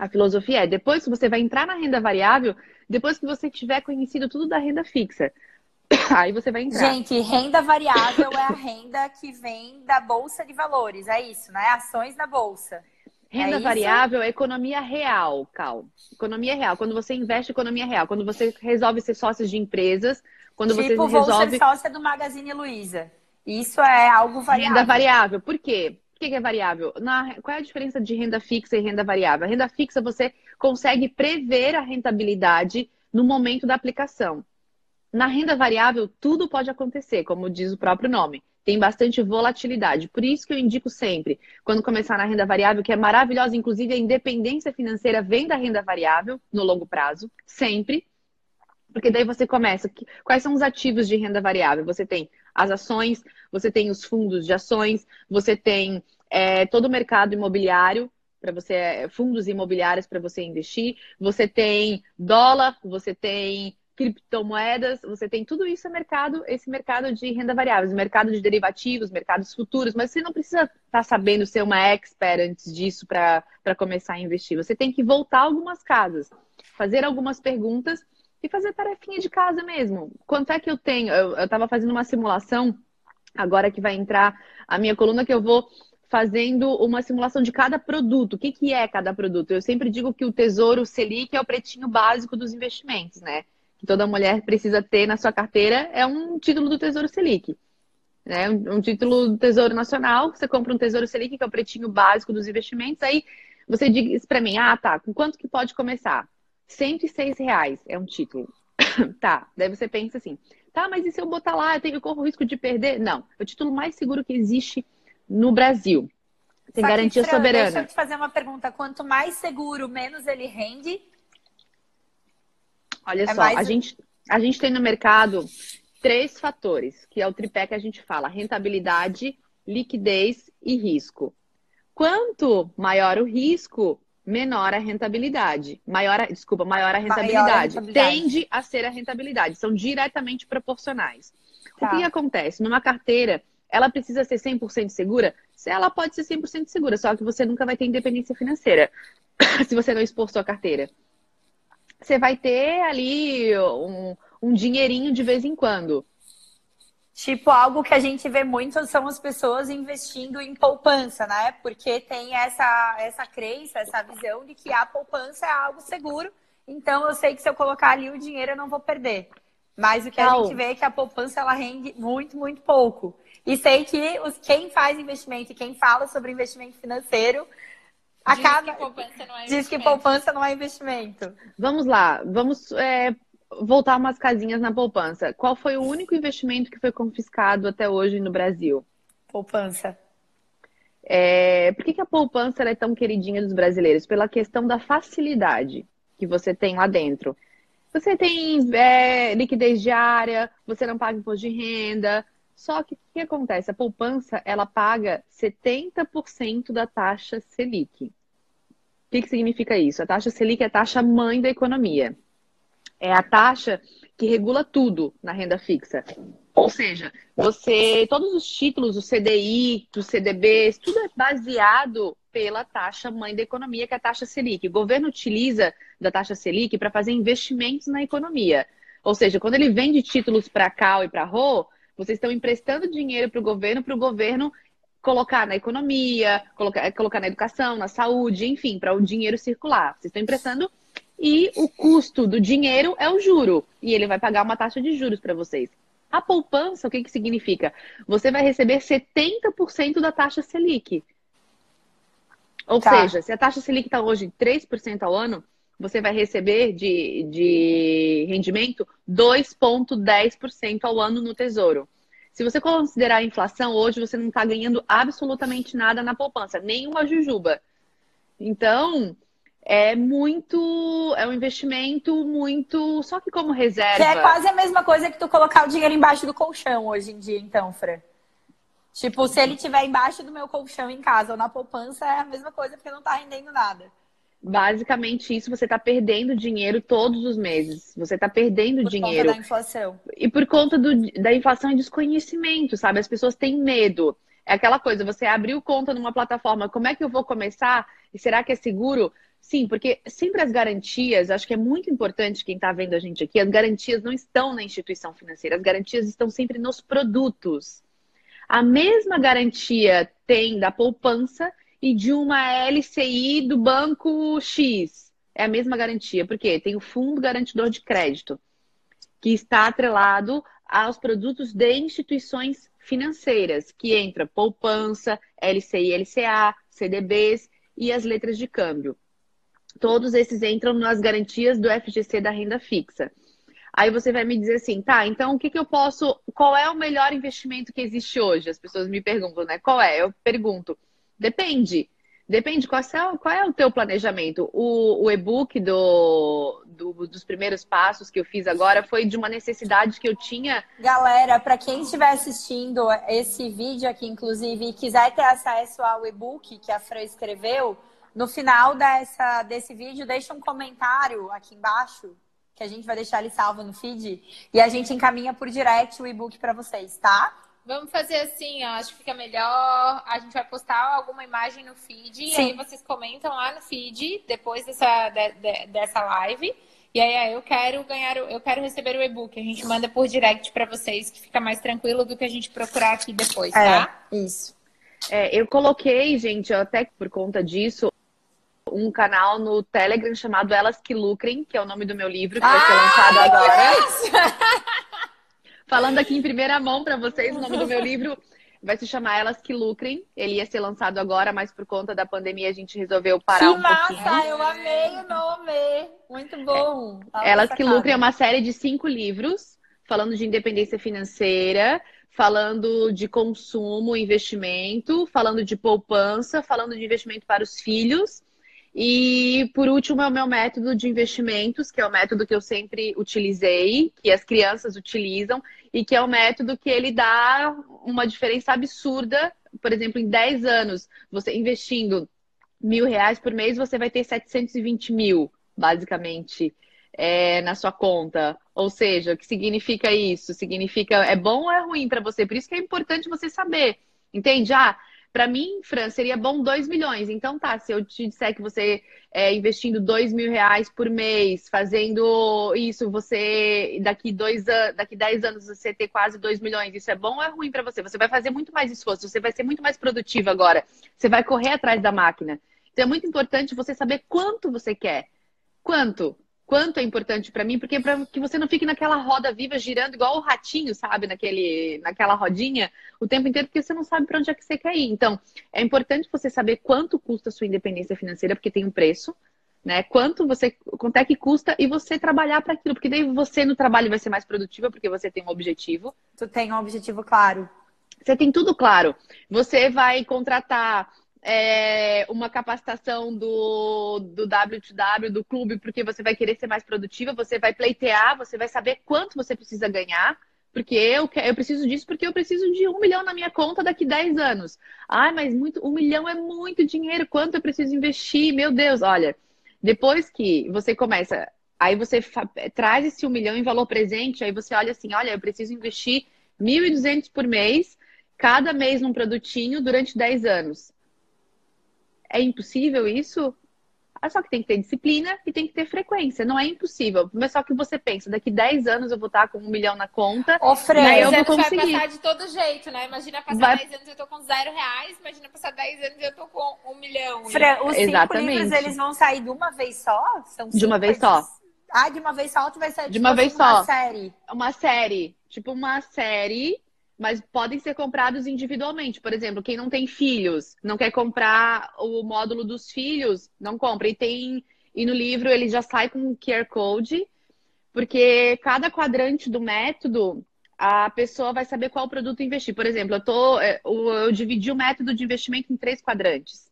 A filosofia é depois que você vai entrar na renda variável, depois que você tiver conhecido tudo da renda fixa. Aí você vai entrar. Gente, renda variável é a renda que vem da Bolsa de Valores, é isso, né? Ações na Bolsa. Renda É variável é economia real, Cal. Economia real. Quando você investe economia real, quando você resolve ser sócio de empresas, quando tipo, você vou resolve ser sócia do Magazine Luiza. Isso é algo variável. renda variável. Por quê? Que que é variável? Na- qual é a diferença de renda fixa e renda variável? A renda fixa você consegue prever a rentabilidade no momento da aplicação. Na renda variável, tudo pode acontecer, como diz o próprio nome. Tem bastante volatilidade. Por isso que eu indico sempre, quando começar na renda variável, que é maravilhosa, inclusive a independência financeira vem da renda variável no longo prazo, sempre. Porque daí você começa. Quais são os ativos de renda variável? Você tem as ações, você tem os fundos de ações, você tem é, todo o mercado imobiliário para você, é, fundos imobiliários para você investir, você tem dólar, você tem criptomoedas, você tem tudo isso é mercado, esse mercado de renda variável, mercado de derivativos, mercados futuros, mas você não precisa estar sabendo ser uma expert antes disso para começar a investir. Você tem que voltar algumas casas, fazer algumas perguntas e fazer tarefinha de casa mesmo. Quanto é que eu tenho? Eu estava fazendo uma simulação, agora que vai entrar a minha coluna, que eu vou fazendo uma simulação de cada produto. O que, que é cada produto? Eu sempre digo que o Tesouro Selic é o pretinho básico dos investimentos, né? Que toda mulher precisa ter na sua carteira é um título do Tesouro Selic. Né? Um título do Tesouro Nacional, você compra um Tesouro Selic, que é o pretinho básico dos investimentos, aí você diz para mim, ah, tá, com quanto que pode começar? 106 reais é um título. tá, daí você pensa assim, tá, mas e se eu botar lá, eu tenho eu corro o risco de perder? Não, é o título mais seguro que existe no Brasil. Tem Só que, garantia Fran, soberana. Deixa eu te fazer uma pergunta. Quanto mais seguro, menos ele rende? Olha É só, a um- gente, a gente tem no mercado três fatores, que é o tripé que a gente fala: rentabilidade, liquidez e risco. Quanto maior o risco, menor a rentabilidade. Maior, a- desculpa, maior a Maior a rentabilidade. rentabilidade. Tende a ser a rentabilidade. São diretamente proporcionais. Tá. O que acontece? Numa carteira, ela precisa ser 100% segura? Se ela pode ser 100% segura, só que você nunca vai ter independência financeira se você não expor sua carteira. Você vai ter ali um, um dinheirinho de vez em quando. Tipo, algo que a gente vê muito são as pessoas investindo em poupança, né? Porque tem essa, essa crença, essa visão de que a poupança é algo seguro. Então, eu sei que se eu colocar ali o dinheiro, eu não vou perder. Mas o que a Não. gente vê é que a poupança, ela rende muito, muito pouco. E sei que os, quem faz investimento e quem fala sobre investimento financeiro acaba... Diz que poupança não é Diz que investimento. poupança não é investimento. Vamos lá, vamos é, voltar umas casinhas na poupança. Qual foi o único investimento que foi confiscado até hoje no Brasil? Poupança. É, por que, que a poupança é tão queridinha dos brasileiros? Pela questão da facilidade. que você tem lá dentro. Você tem é, liquidez diária, você não paga imposto de renda. Só que o que acontece? A poupança, ela paga 70% da taxa Selic. O que, que significa isso? A taxa Selic é a taxa mãe da economia. É a taxa que regula tudo na renda fixa. Ou seja, você, todos os títulos, o CDI, os CDBs, tudo é baseado pela taxa mãe da economia, que é a taxa Selic. O governo utiliza da taxa Selic para fazer investimentos na economia. Ou seja, quando ele vende títulos para Cal e para Rô, vocês estão emprestando dinheiro para o governo, para o governo colocar na economia, colocar, colocar na educação, na saúde, enfim, para o dinheiro circular. Vocês estão emprestando e o custo do dinheiro é o juro. E ele vai pagar uma taxa de juros para vocês. A poupança, o que, que significa? Você vai receber 70% da taxa Selic. Ou tá. seja, se a taxa Selic está hoje 3% ao ano, você vai receber de, de rendimento 2,10% ao ano no Tesouro. Se você considerar a inflação, hoje você não está ganhando absolutamente nada na poupança, nem uma jujuba. Então, é muito. É um investimento muito. Só que como reserva. Que é quase a mesma coisa que tu colocar o dinheiro embaixo do colchão hoje em dia, então, Fran. Tipo, se ele tiver embaixo do meu colchão em casa ou na poupança, é a mesma coisa porque não tá rendendo nada. Basicamente, isso você está perdendo dinheiro todos os meses. Você está perdendo por dinheiro. Por conta da inflação. E por conta do, da inflação e desconhecimento, sabe? As pessoas têm medo. É aquela coisa, você abriu conta numa plataforma, como é que eu vou começar? E será que é seguro? Sim, porque sempre as garantias, acho que é muito importante quem está vendo a gente aqui, as garantias não estão na instituição financeira, as garantias estão sempre nos produtos. A mesma garantia tem da poupança e de uma LCI do banco X. É a mesma garantia, porque tem o Fundo Garantidor de Crédito, que está atrelado aos produtos de instituições financeiras, que entra poupança, LCI, LCA, CDBs e as letras de câmbio. Todos esses entram nas garantias do FGC da renda fixa. Aí você vai me dizer assim, tá, então o que, que eu posso. Qual é o melhor investimento que existe hoje? As pessoas me perguntam, né? Qual é? Eu pergunto, depende. Depende qual é, qual é o teu planejamento. O, o e-book do, do, dos primeiros passos que eu fiz agora foi de uma necessidade que eu tinha. Galera, para quem estiver assistindo esse vídeo aqui, inclusive, e quiser ter acesso ao e-book que a Fran escreveu, no final dessa, desse vídeo, deixa um comentário aqui embaixo, que a gente vai deixar ele salvo no feed, e a gente encaminha por direct o e-book para vocês, tá? Vamos fazer assim, ó, acho que fica melhor. A gente vai postar alguma imagem no feed Sim. e aí vocês comentam lá no feed depois dessa, de, de, dessa live. E aí eu quero ganhar, eu quero receber o e-book. A gente manda por direct para vocês, que fica mais tranquilo do que a gente procurar aqui depois, tá? É, isso. É, eu coloquei, gente, até por conta disso, um canal no Telegram chamado Elas Que Lucrem, que é o nome do meu livro, que vai ser lançado agora. Falando aqui em primeira mão para vocês, o nome do meu livro vai se chamar Elas Que Lucrem. Ele ia ser lançado agora, mas por conta da pandemia a gente resolveu parar que um massa, pouquinho. eu amei o nome! Muito bom! É, Elas Que Lucrem é uma série de cinco livros falando de independência financeira, falando de consumo, investimento, falando de poupança, falando de investimento para os filhos e por último é o meu método de investimentos, que é o método que eu sempre utilizei, que as crianças utilizam, e que é o método que ele dá uma diferença absurda. Por exemplo, em 10 anos, você investindo mil reais por mês, você vai ter 720 mil, basicamente, é, na sua conta. Ou seja, o que significa isso? Significa é bom ou é ruim para você? Por isso que é importante você saber. Entende? Ah, para mim, Fran, seria bom 2 milhões. Então tá, se eu te disser que você é, investindo 2 mil reais por mês, fazendo isso, você daqui dois daqui 10 anos você ter quase 2 milhões, isso é bom ou é ruim para você? Você vai fazer muito mais esforço, você vai ser muito mais produtivo agora. Você vai correr atrás da máquina. Então é muito importante você saber quanto você quer. Quanto? Quanto é importante para mim, porque para que você não fique naquela roda viva girando igual o ratinho, sabe, naquele, naquela rodinha o tempo inteiro, porque você não sabe para onde é que você quer ir. Então, é importante você saber quanto custa a sua independência financeira, porque tem um preço, né? Quanto você, quanto é que custa e você trabalhar para aquilo, porque daí você no trabalho vai ser mais produtiva, porque você tem um objetivo. Tu tem um objetivo claro. Você tem tudo claro. Você vai contratar é, uma capacitação do, do W2W, do clube, porque você vai querer ser mais produtiva, você vai pleitear, você vai saber quanto você precisa ganhar. Porque eu, eu preciso disso porque eu preciso de um milhão na minha conta daqui 10 anos. Ai, mas muito, um milhão é muito dinheiro. Quanto eu preciso investir? Meu Deus, olha. Depois que você começa, aí você traz esse um milhão em valor presente, aí você olha assim, olha, eu preciso investir 1.200 por mês, cada mês num produtinho durante 10 anos. É impossível isso? Ah, só que tem que ter disciplina e tem que ter frequência. Não é impossível. Mas só que você pensa, daqui 10 anos eu vou estar com um milhão na conta. Ô, Fran, né, eu vou conseguir. vai passar de todo jeito, né? Imagina passar vai... 10 anos e eu tô com zero reais. Imagina passar 10 anos e eu tô com um milhão. Fran, os Exatamente. livros, eles vão sair de uma vez só? São de uma vez só. Ah, de uma vez só, tu vai sair de uma vez só. Uma série. Uma série. Tipo uma série mas podem ser comprados individualmente. Por exemplo, quem não tem filhos, não quer comprar o módulo dos filhos, não compra. E tem e no livro ele já sai com um QR Code, porque cada quadrante do método a pessoa vai saber qual produto investir. Por exemplo, eu, tô, é, eu dividi o método de investimento em três quadrantes.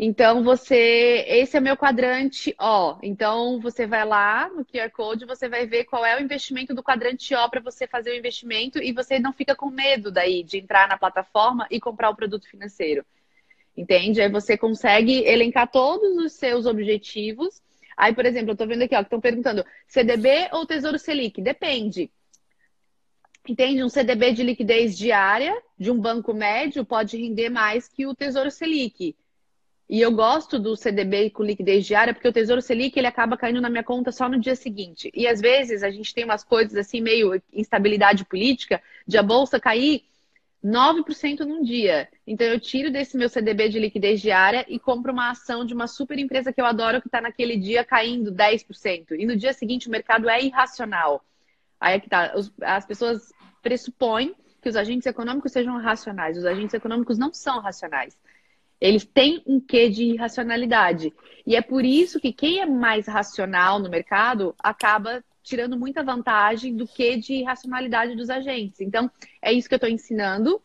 Então, você, esse é meu quadrante O. Então, você vai lá no QR Code, você vai ver qual é o investimento do quadrante O para você fazer o investimento e você não fica com medo daí de entrar na plataforma e comprar o produto financeiro. Entende? Aí você consegue elencar todos os seus objetivos. Aí, por exemplo, eu estou vendo aqui, ó, que estão perguntando CDB ou Tesouro Selic? Depende. Entende? Um CDB de liquidez diária de um banco médio pode render mais que o Tesouro Selic. E eu gosto do CDB com liquidez diária, porque o Tesouro Selic ele acaba caindo na minha conta só no dia seguinte. E às vezes a gente tem umas coisas assim, meio instabilidade política, de a bolsa cair 9% num dia. Então eu tiro desse meu CDB de liquidez diária e compro uma ação de uma super empresa que eu adoro, que está naquele dia caindo 10%. E no dia seguinte o mercado é irracional. Aí é que tá. As pessoas pressupõem que os agentes econômicos sejam racionais. Os agentes econômicos não são racionais. Eles têm um quê de irracionalidade. E é por isso que quem é mais racional no mercado acaba tirando muita vantagem do que de irracionalidade dos agentes. Então, é isso que eu estou ensinando.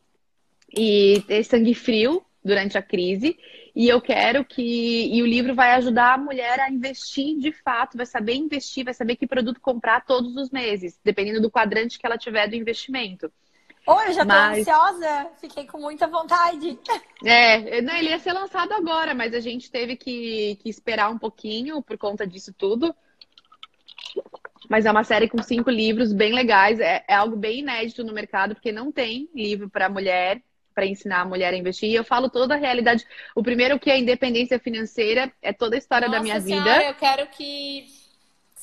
E ter sangue frio durante a crise. E eu quero que. E o livro vai ajudar a mulher a investir de fato, vai saber investir, vai saber que produto comprar todos os meses, dependendo do quadrante que ela tiver do investimento. Ou eu já tô mas... ansiosa, fiquei com muita vontade. É, não, ele ia ser lançado agora, mas a gente teve que, que esperar um pouquinho por conta disso tudo. Mas é uma série com cinco livros bem legais. É, é algo bem inédito no mercado, porque não tem livro para mulher, para ensinar a mulher a investir. E eu falo toda a realidade. O primeiro que é a independência financeira, é toda a história Nossa da minha senhora, vida. Eu quero que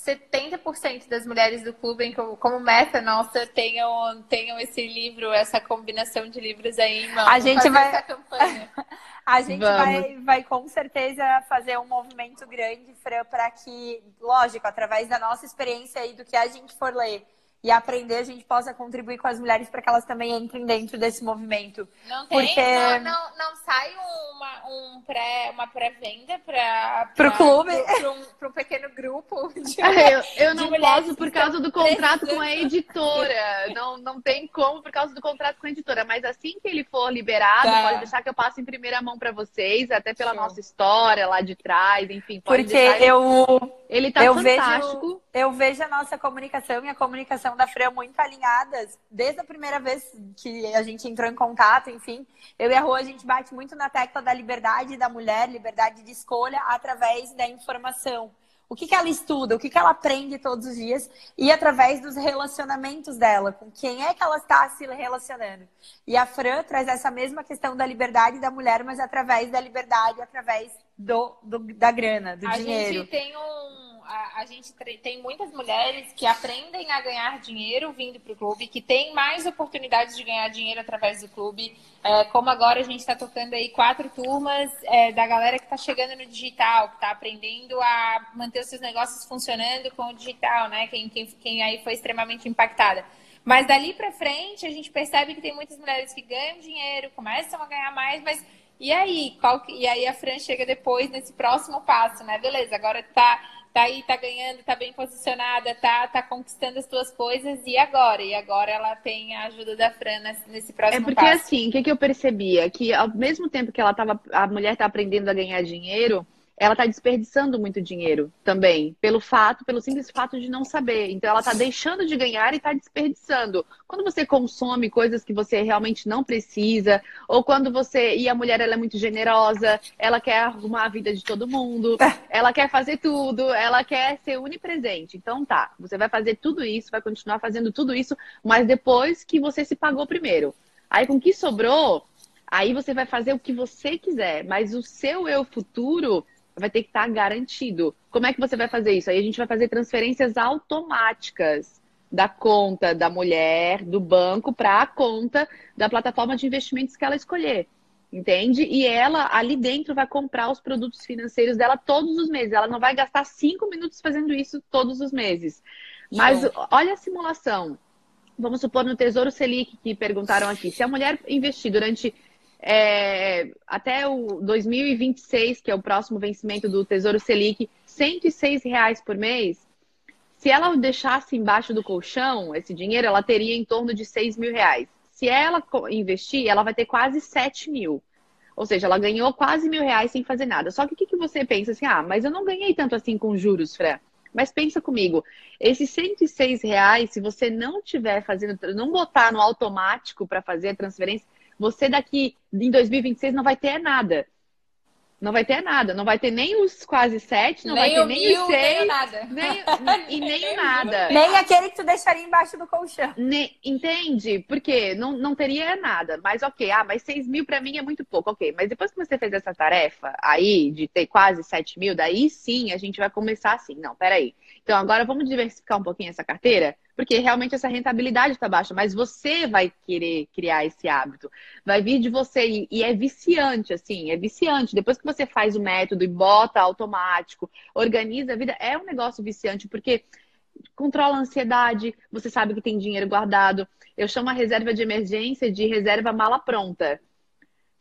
70% das mulheres do clube, como meta nossa, tenham, tenham esse livro, essa combinação de livros aí em mão. A gente vai. a gente vai, vai com certeza fazer um movimento grande, Fran, para que, lógico, através da nossa experiência e do que a gente for ler e aprender, a gente possa contribuir com as mulheres para que elas também entrem dentro desse movimento. Não tem, Porque... não, não, não sai uma, um pré, uma pré-venda para o clube? Para um, um, pequeno grupo. De, eu, eu não posso por causa do contrato com a editora. Não, não tem como por causa do contrato com a editora. Mas assim que ele for liberado, tá. pode deixar que eu passe em primeira mão para vocês, até pela Sim. nossa história lá de trás, enfim. Porque eu. Ele tá eu fantástico. Vejo, eu vejo a nossa comunicação e a comunicação da Freia muito alinhadas. Desde a primeira vez que a gente entrou em contato, enfim, eu e a Rô, a gente bate muito na tecla da liberdade da mulher, liberdade de escolha através da informação. O que, que ela estuda, o que, que ela aprende todos os dias e através dos relacionamentos dela, com quem é que ela está se relacionando. E a Fran traz essa mesma questão da liberdade da mulher, mas através da liberdade, através do, do da grana, do a dinheiro. A gente tem um a, a, gente tem muitas mulheres que aprendem a ganhar dinheiro vindo para o clube, que tem mais oportunidades de ganhar dinheiro através do clube. É, como agora a gente está tocando aí quatro turmas é, da galera que está chegando no digital, que está aprendendo a manter os seus negócios funcionando com o digital, né? Quem, quem, quem aí foi extremamente impactada. Mas dali para frente a gente percebe que tem muitas mulheres que ganham dinheiro, começam a ganhar mais, mas E aí, que... e aí a Fran chega depois nesse próximo passo, né? Beleza, agora tá tá aí, tá ganhando, tá bem posicionada, tá, tá conquistando as tuas coisas, e agora? E agora ela tem a ajuda da Fran nesse próximo É porque passo. assim, o que, que eu percebia? Que ao mesmo tempo que ela tava, a mulher tá aprendendo a ganhar dinheiro, ela está desperdiçando muito dinheiro também, pelo fato, pelo simples fato de não saber. Então ela está deixando de ganhar e está desperdiçando. Quando você consome coisas que você realmente não precisa, ou quando você e a mulher ela é muito generosa, ela quer arrumar a vida de todo mundo, ela quer fazer tudo, ela quer ser onipresente. Então tá, você vai fazer tudo isso, vai continuar fazendo tudo isso, mas depois que você se pagou primeiro. Aí com o que sobrou, aí você vai fazer o que você quiser, mas o seu eu futuro vai ter que estar garantido. Como é que você vai fazer isso? Aí a gente vai fazer transferências automáticas da conta da mulher, do banco, para a conta da plataforma de investimentos que ela escolher. Entende? E ela ali dentro vai comprar os produtos financeiros dela todos os meses. Ela não vai gastar cinco minutos fazendo isso todos os meses. Mas Show. olha a simulação. Vamos supor no Tesouro Selic que perguntaram aqui. Se a mulher investir durante é, até o 2026, que é o próximo vencimento do Tesouro Selic, 106 reais por mês. Se ela deixasse embaixo do colchão esse dinheiro, ela teria em torno de 6 mil reais. Se ela investir, ela vai ter quase 7 mil. Ou seja, ela ganhou quase mil reais sem fazer nada. Só que o que, que você pensa assim? Ah, mas eu não ganhei tanto assim com juros, Fran. Mas pensa comigo, esses 106 reais, se você não tiver fazendo, não botar no automático para fazer a transferência, você daqui em 2026 não vai ter nada. Não vai ter nada. Não vai ter nem os quase sete, não nem vai ter nem mil, os seis. Nem nada. Nem, e nem nada. Nem aquele que tu deixaria embaixo do colchão. Ne, entende? Porque não, não teria nada. Mas ok, ah, mas 6 mil para mim é muito pouco. Ok, mas depois que você fez essa tarefa aí, de ter quase 7 mil, daí sim a gente vai começar assim. Não, peraí. Então agora vamos diversificar um pouquinho essa carteira? Porque realmente essa rentabilidade está baixa, mas você vai querer criar esse hábito. Vai vir de você e, é viciante, assim, é viciante. Depois que você faz o método e bota automático, organiza a vida, é um negócio viciante, porque controla a ansiedade, você sabe que tem dinheiro guardado. Eu chamo a reserva de emergência de reserva mala pronta.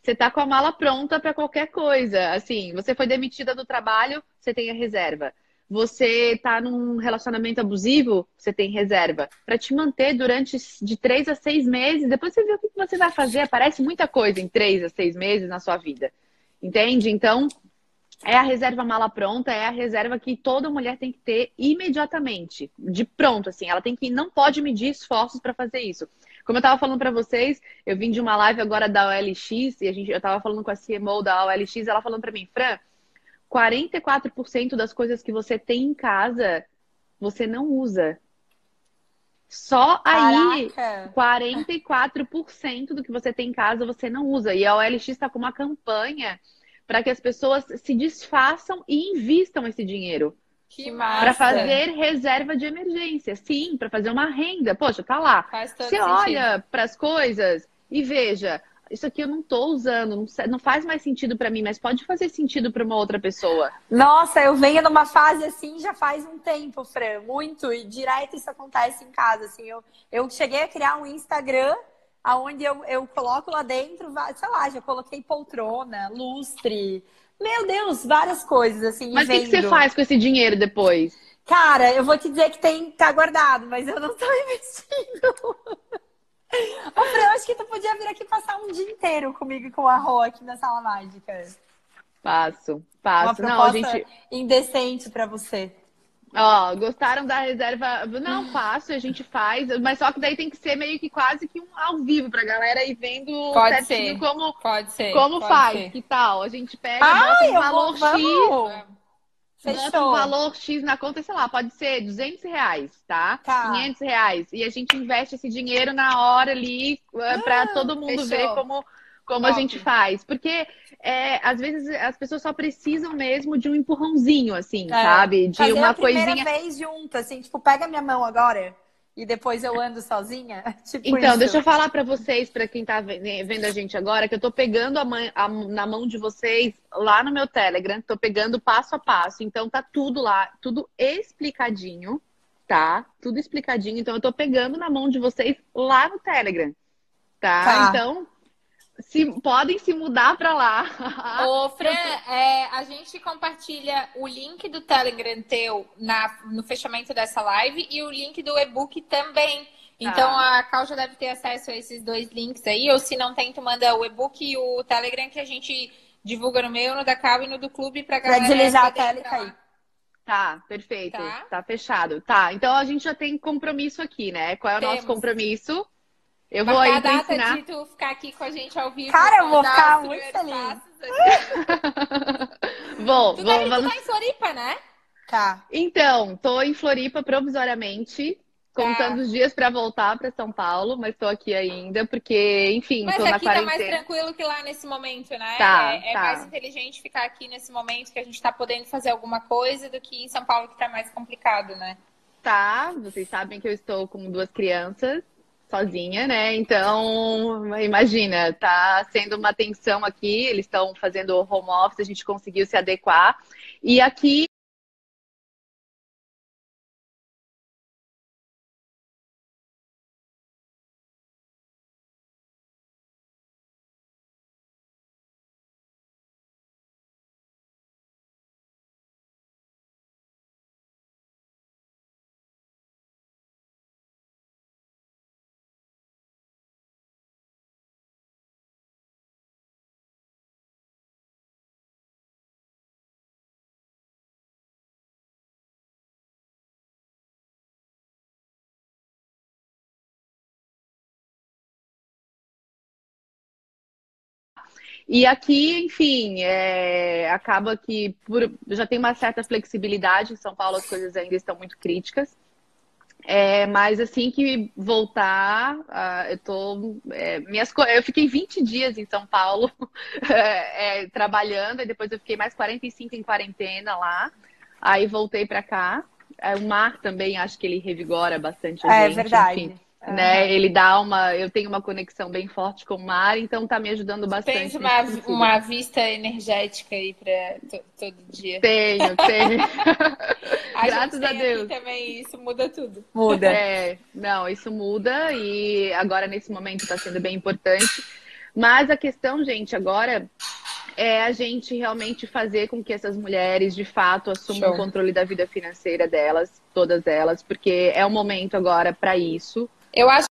Você tá com a mala pronta para qualquer coisa. Assim, você foi demitida do trabalho, você tem a reserva você está num relacionamento abusivo, você tem reserva para te manter durante de três a seis meses. Depois você vê o que você vai fazer. Aparece muita coisa em três a seis meses na sua vida. Entende? Então, é a reserva mala pronta, é a reserva que toda mulher tem que ter imediatamente, de pronto, assim. Ela tem que não pode medir esforços para fazer isso. Como eu estava falando para vocês, eu vim de uma live agora da OLX e a gente, eu estava falando com a CMO da OLX, ela falando para mim, Fran, 44% das coisas que você tem em casa você não usa. Só aí, Caraca. 44% do que você tem em casa você não usa. E a OLX está com uma campanha para que as pessoas se desfaçam e invistam esse dinheiro. Que massa. Para fazer reserva de emergência. Sim, para fazer uma renda. Poxa, tá lá. Faz todo Você sentido. olha para as coisas e veja, isso aqui eu não tô usando, não, não faz mais sentido para mim, mas pode fazer sentido para uma outra pessoa. Nossa, eu venho numa fase assim já faz um tempo, Fran, muito, e direto isso acontece em casa, assim, eu, eu cheguei a criar um Instagram onde eu, eu coloco lá dentro, sei lá, já coloquei poltrona, lustre, meu Deus, várias coisas, assim, Mas o que, que você faz com esse dinheiro depois? Cara, eu vou te dizer que tem, tá guardado, mas eu não tô investindo. Ô, Fran, eu acho que tu podia vir aqui passar um dia inteiro comigo e com a Rô aqui na Sala Mágica. Passo, Uma passo. Não, a proposta gente. indecente pra você. Ó, gostaram da reserva? Não, faço, a gente faz, mas só que daí tem que ser meio que quase que um ao vivo pra galera ir vendo Pode certinho ser. como, Pode ser. como pode faz. ser. Que tal? A gente pega, Ai, bota um eu vou, valor X. vamos! Bota um Fechou. valor X na conta, sei lá, pode ser 200 reais, tá? Tá. 500 reais. E a gente investe esse dinheiro na hora ali uh, pra todo mundo fechou. ver como, como a gente faz. Porque é, às vezes as pessoas só precisam mesmo de um empurrãozinho, assim, É, sabe? De Fazer uma a primeira coisinha. vez junto, assim, tipo, pega minha mão agora e depois eu ando sozinha. Tipo Então, isso. deixa eu falar pra vocês, pra quem tá ve- vendo a gente agora, que eu tô pegando a man- a- na mão de vocês lá no meu Telegram, tô pegando passo a passo. Então tá tudo lá, tudo explicadinho, tá? Tudo explicadinho. Então eu tô pegando na mão de vocês lá no Telegram, tá? Tá. Então, se, podem se mudar para lá. Ô, Fran, é, a gente compartilha o link do Telegram teu na, no fechamento dessa live e o link do e-book também. Então tá. a Cal já deve ter acesso a esses dois links aí, ou se não tem, tu manda o e-book e o Telegram que a gente divulga no meu, no da Cal e no do clube pra galera. Pra deslizar a tela e cair. Tá, perfeito. Tá? tá? fechado. Tá, então a gente já tem compromisso aqui, né? Qual é o Temos. nosso compromisso? Eu vou aí a data ensinar... de tu ficar aqui com a gente ao vivo. Cara, eu vou ficar muito feliz. Bom, tu vou, vamos... tá em Floripa, né? Tá. Então, tô em Floripa provisoriamente. Contando tá. os dias para voltar para São Paulo, mas tô aqui ainda, porque, enfim, mas tô na quarentena. Mas aqui tá mais tranquilo que lá nesse momento, né? Tá, é, é tá. mais inteligente ficar aqui nesse momento que a gente tá podendo fazer alguma coisa do que em São Paulo que tá mais complicado, né? Tá, vocês sabem que eu estou com duas crianças sozinha, né? Então, imagina, tá sendo uma tensão aqui, eles estão fazendo home office, a gente conseguiu se adequar. E aqui E aqui, enfim, é, acaba que por, já tem uma certa flexibilidade. Em São Paulo as coisas ainda estão muito críticas. É, mas assim que voltar, uh, eu tô. É, minhas, eu fiquei 20 dias em São Paulo é, trabalhando, e depois eu fiquei mais 45 em quarentena lá. Aí voltei para cá. É, o mar também acho que ele revigora bastante a é, gente. É verdade. Enfim né? Ele dá uma. Eu tenho uma conexão bem forte com o mar, então tá me ajudando bastante. Tem uma, uma vista energética aí para todo dia. Tenho, tenho. a Graças a Deus. também isso muda tudo. Muda. É, não, isso muda e agora nesse momento está sendo bem importante. Mas a questão, gente, agora é a gente realmente fazer com que essas mulheres de fato assumam Show. o controle da vida financeira delas, todas elas, porque é o momento agora para isso. Eu acho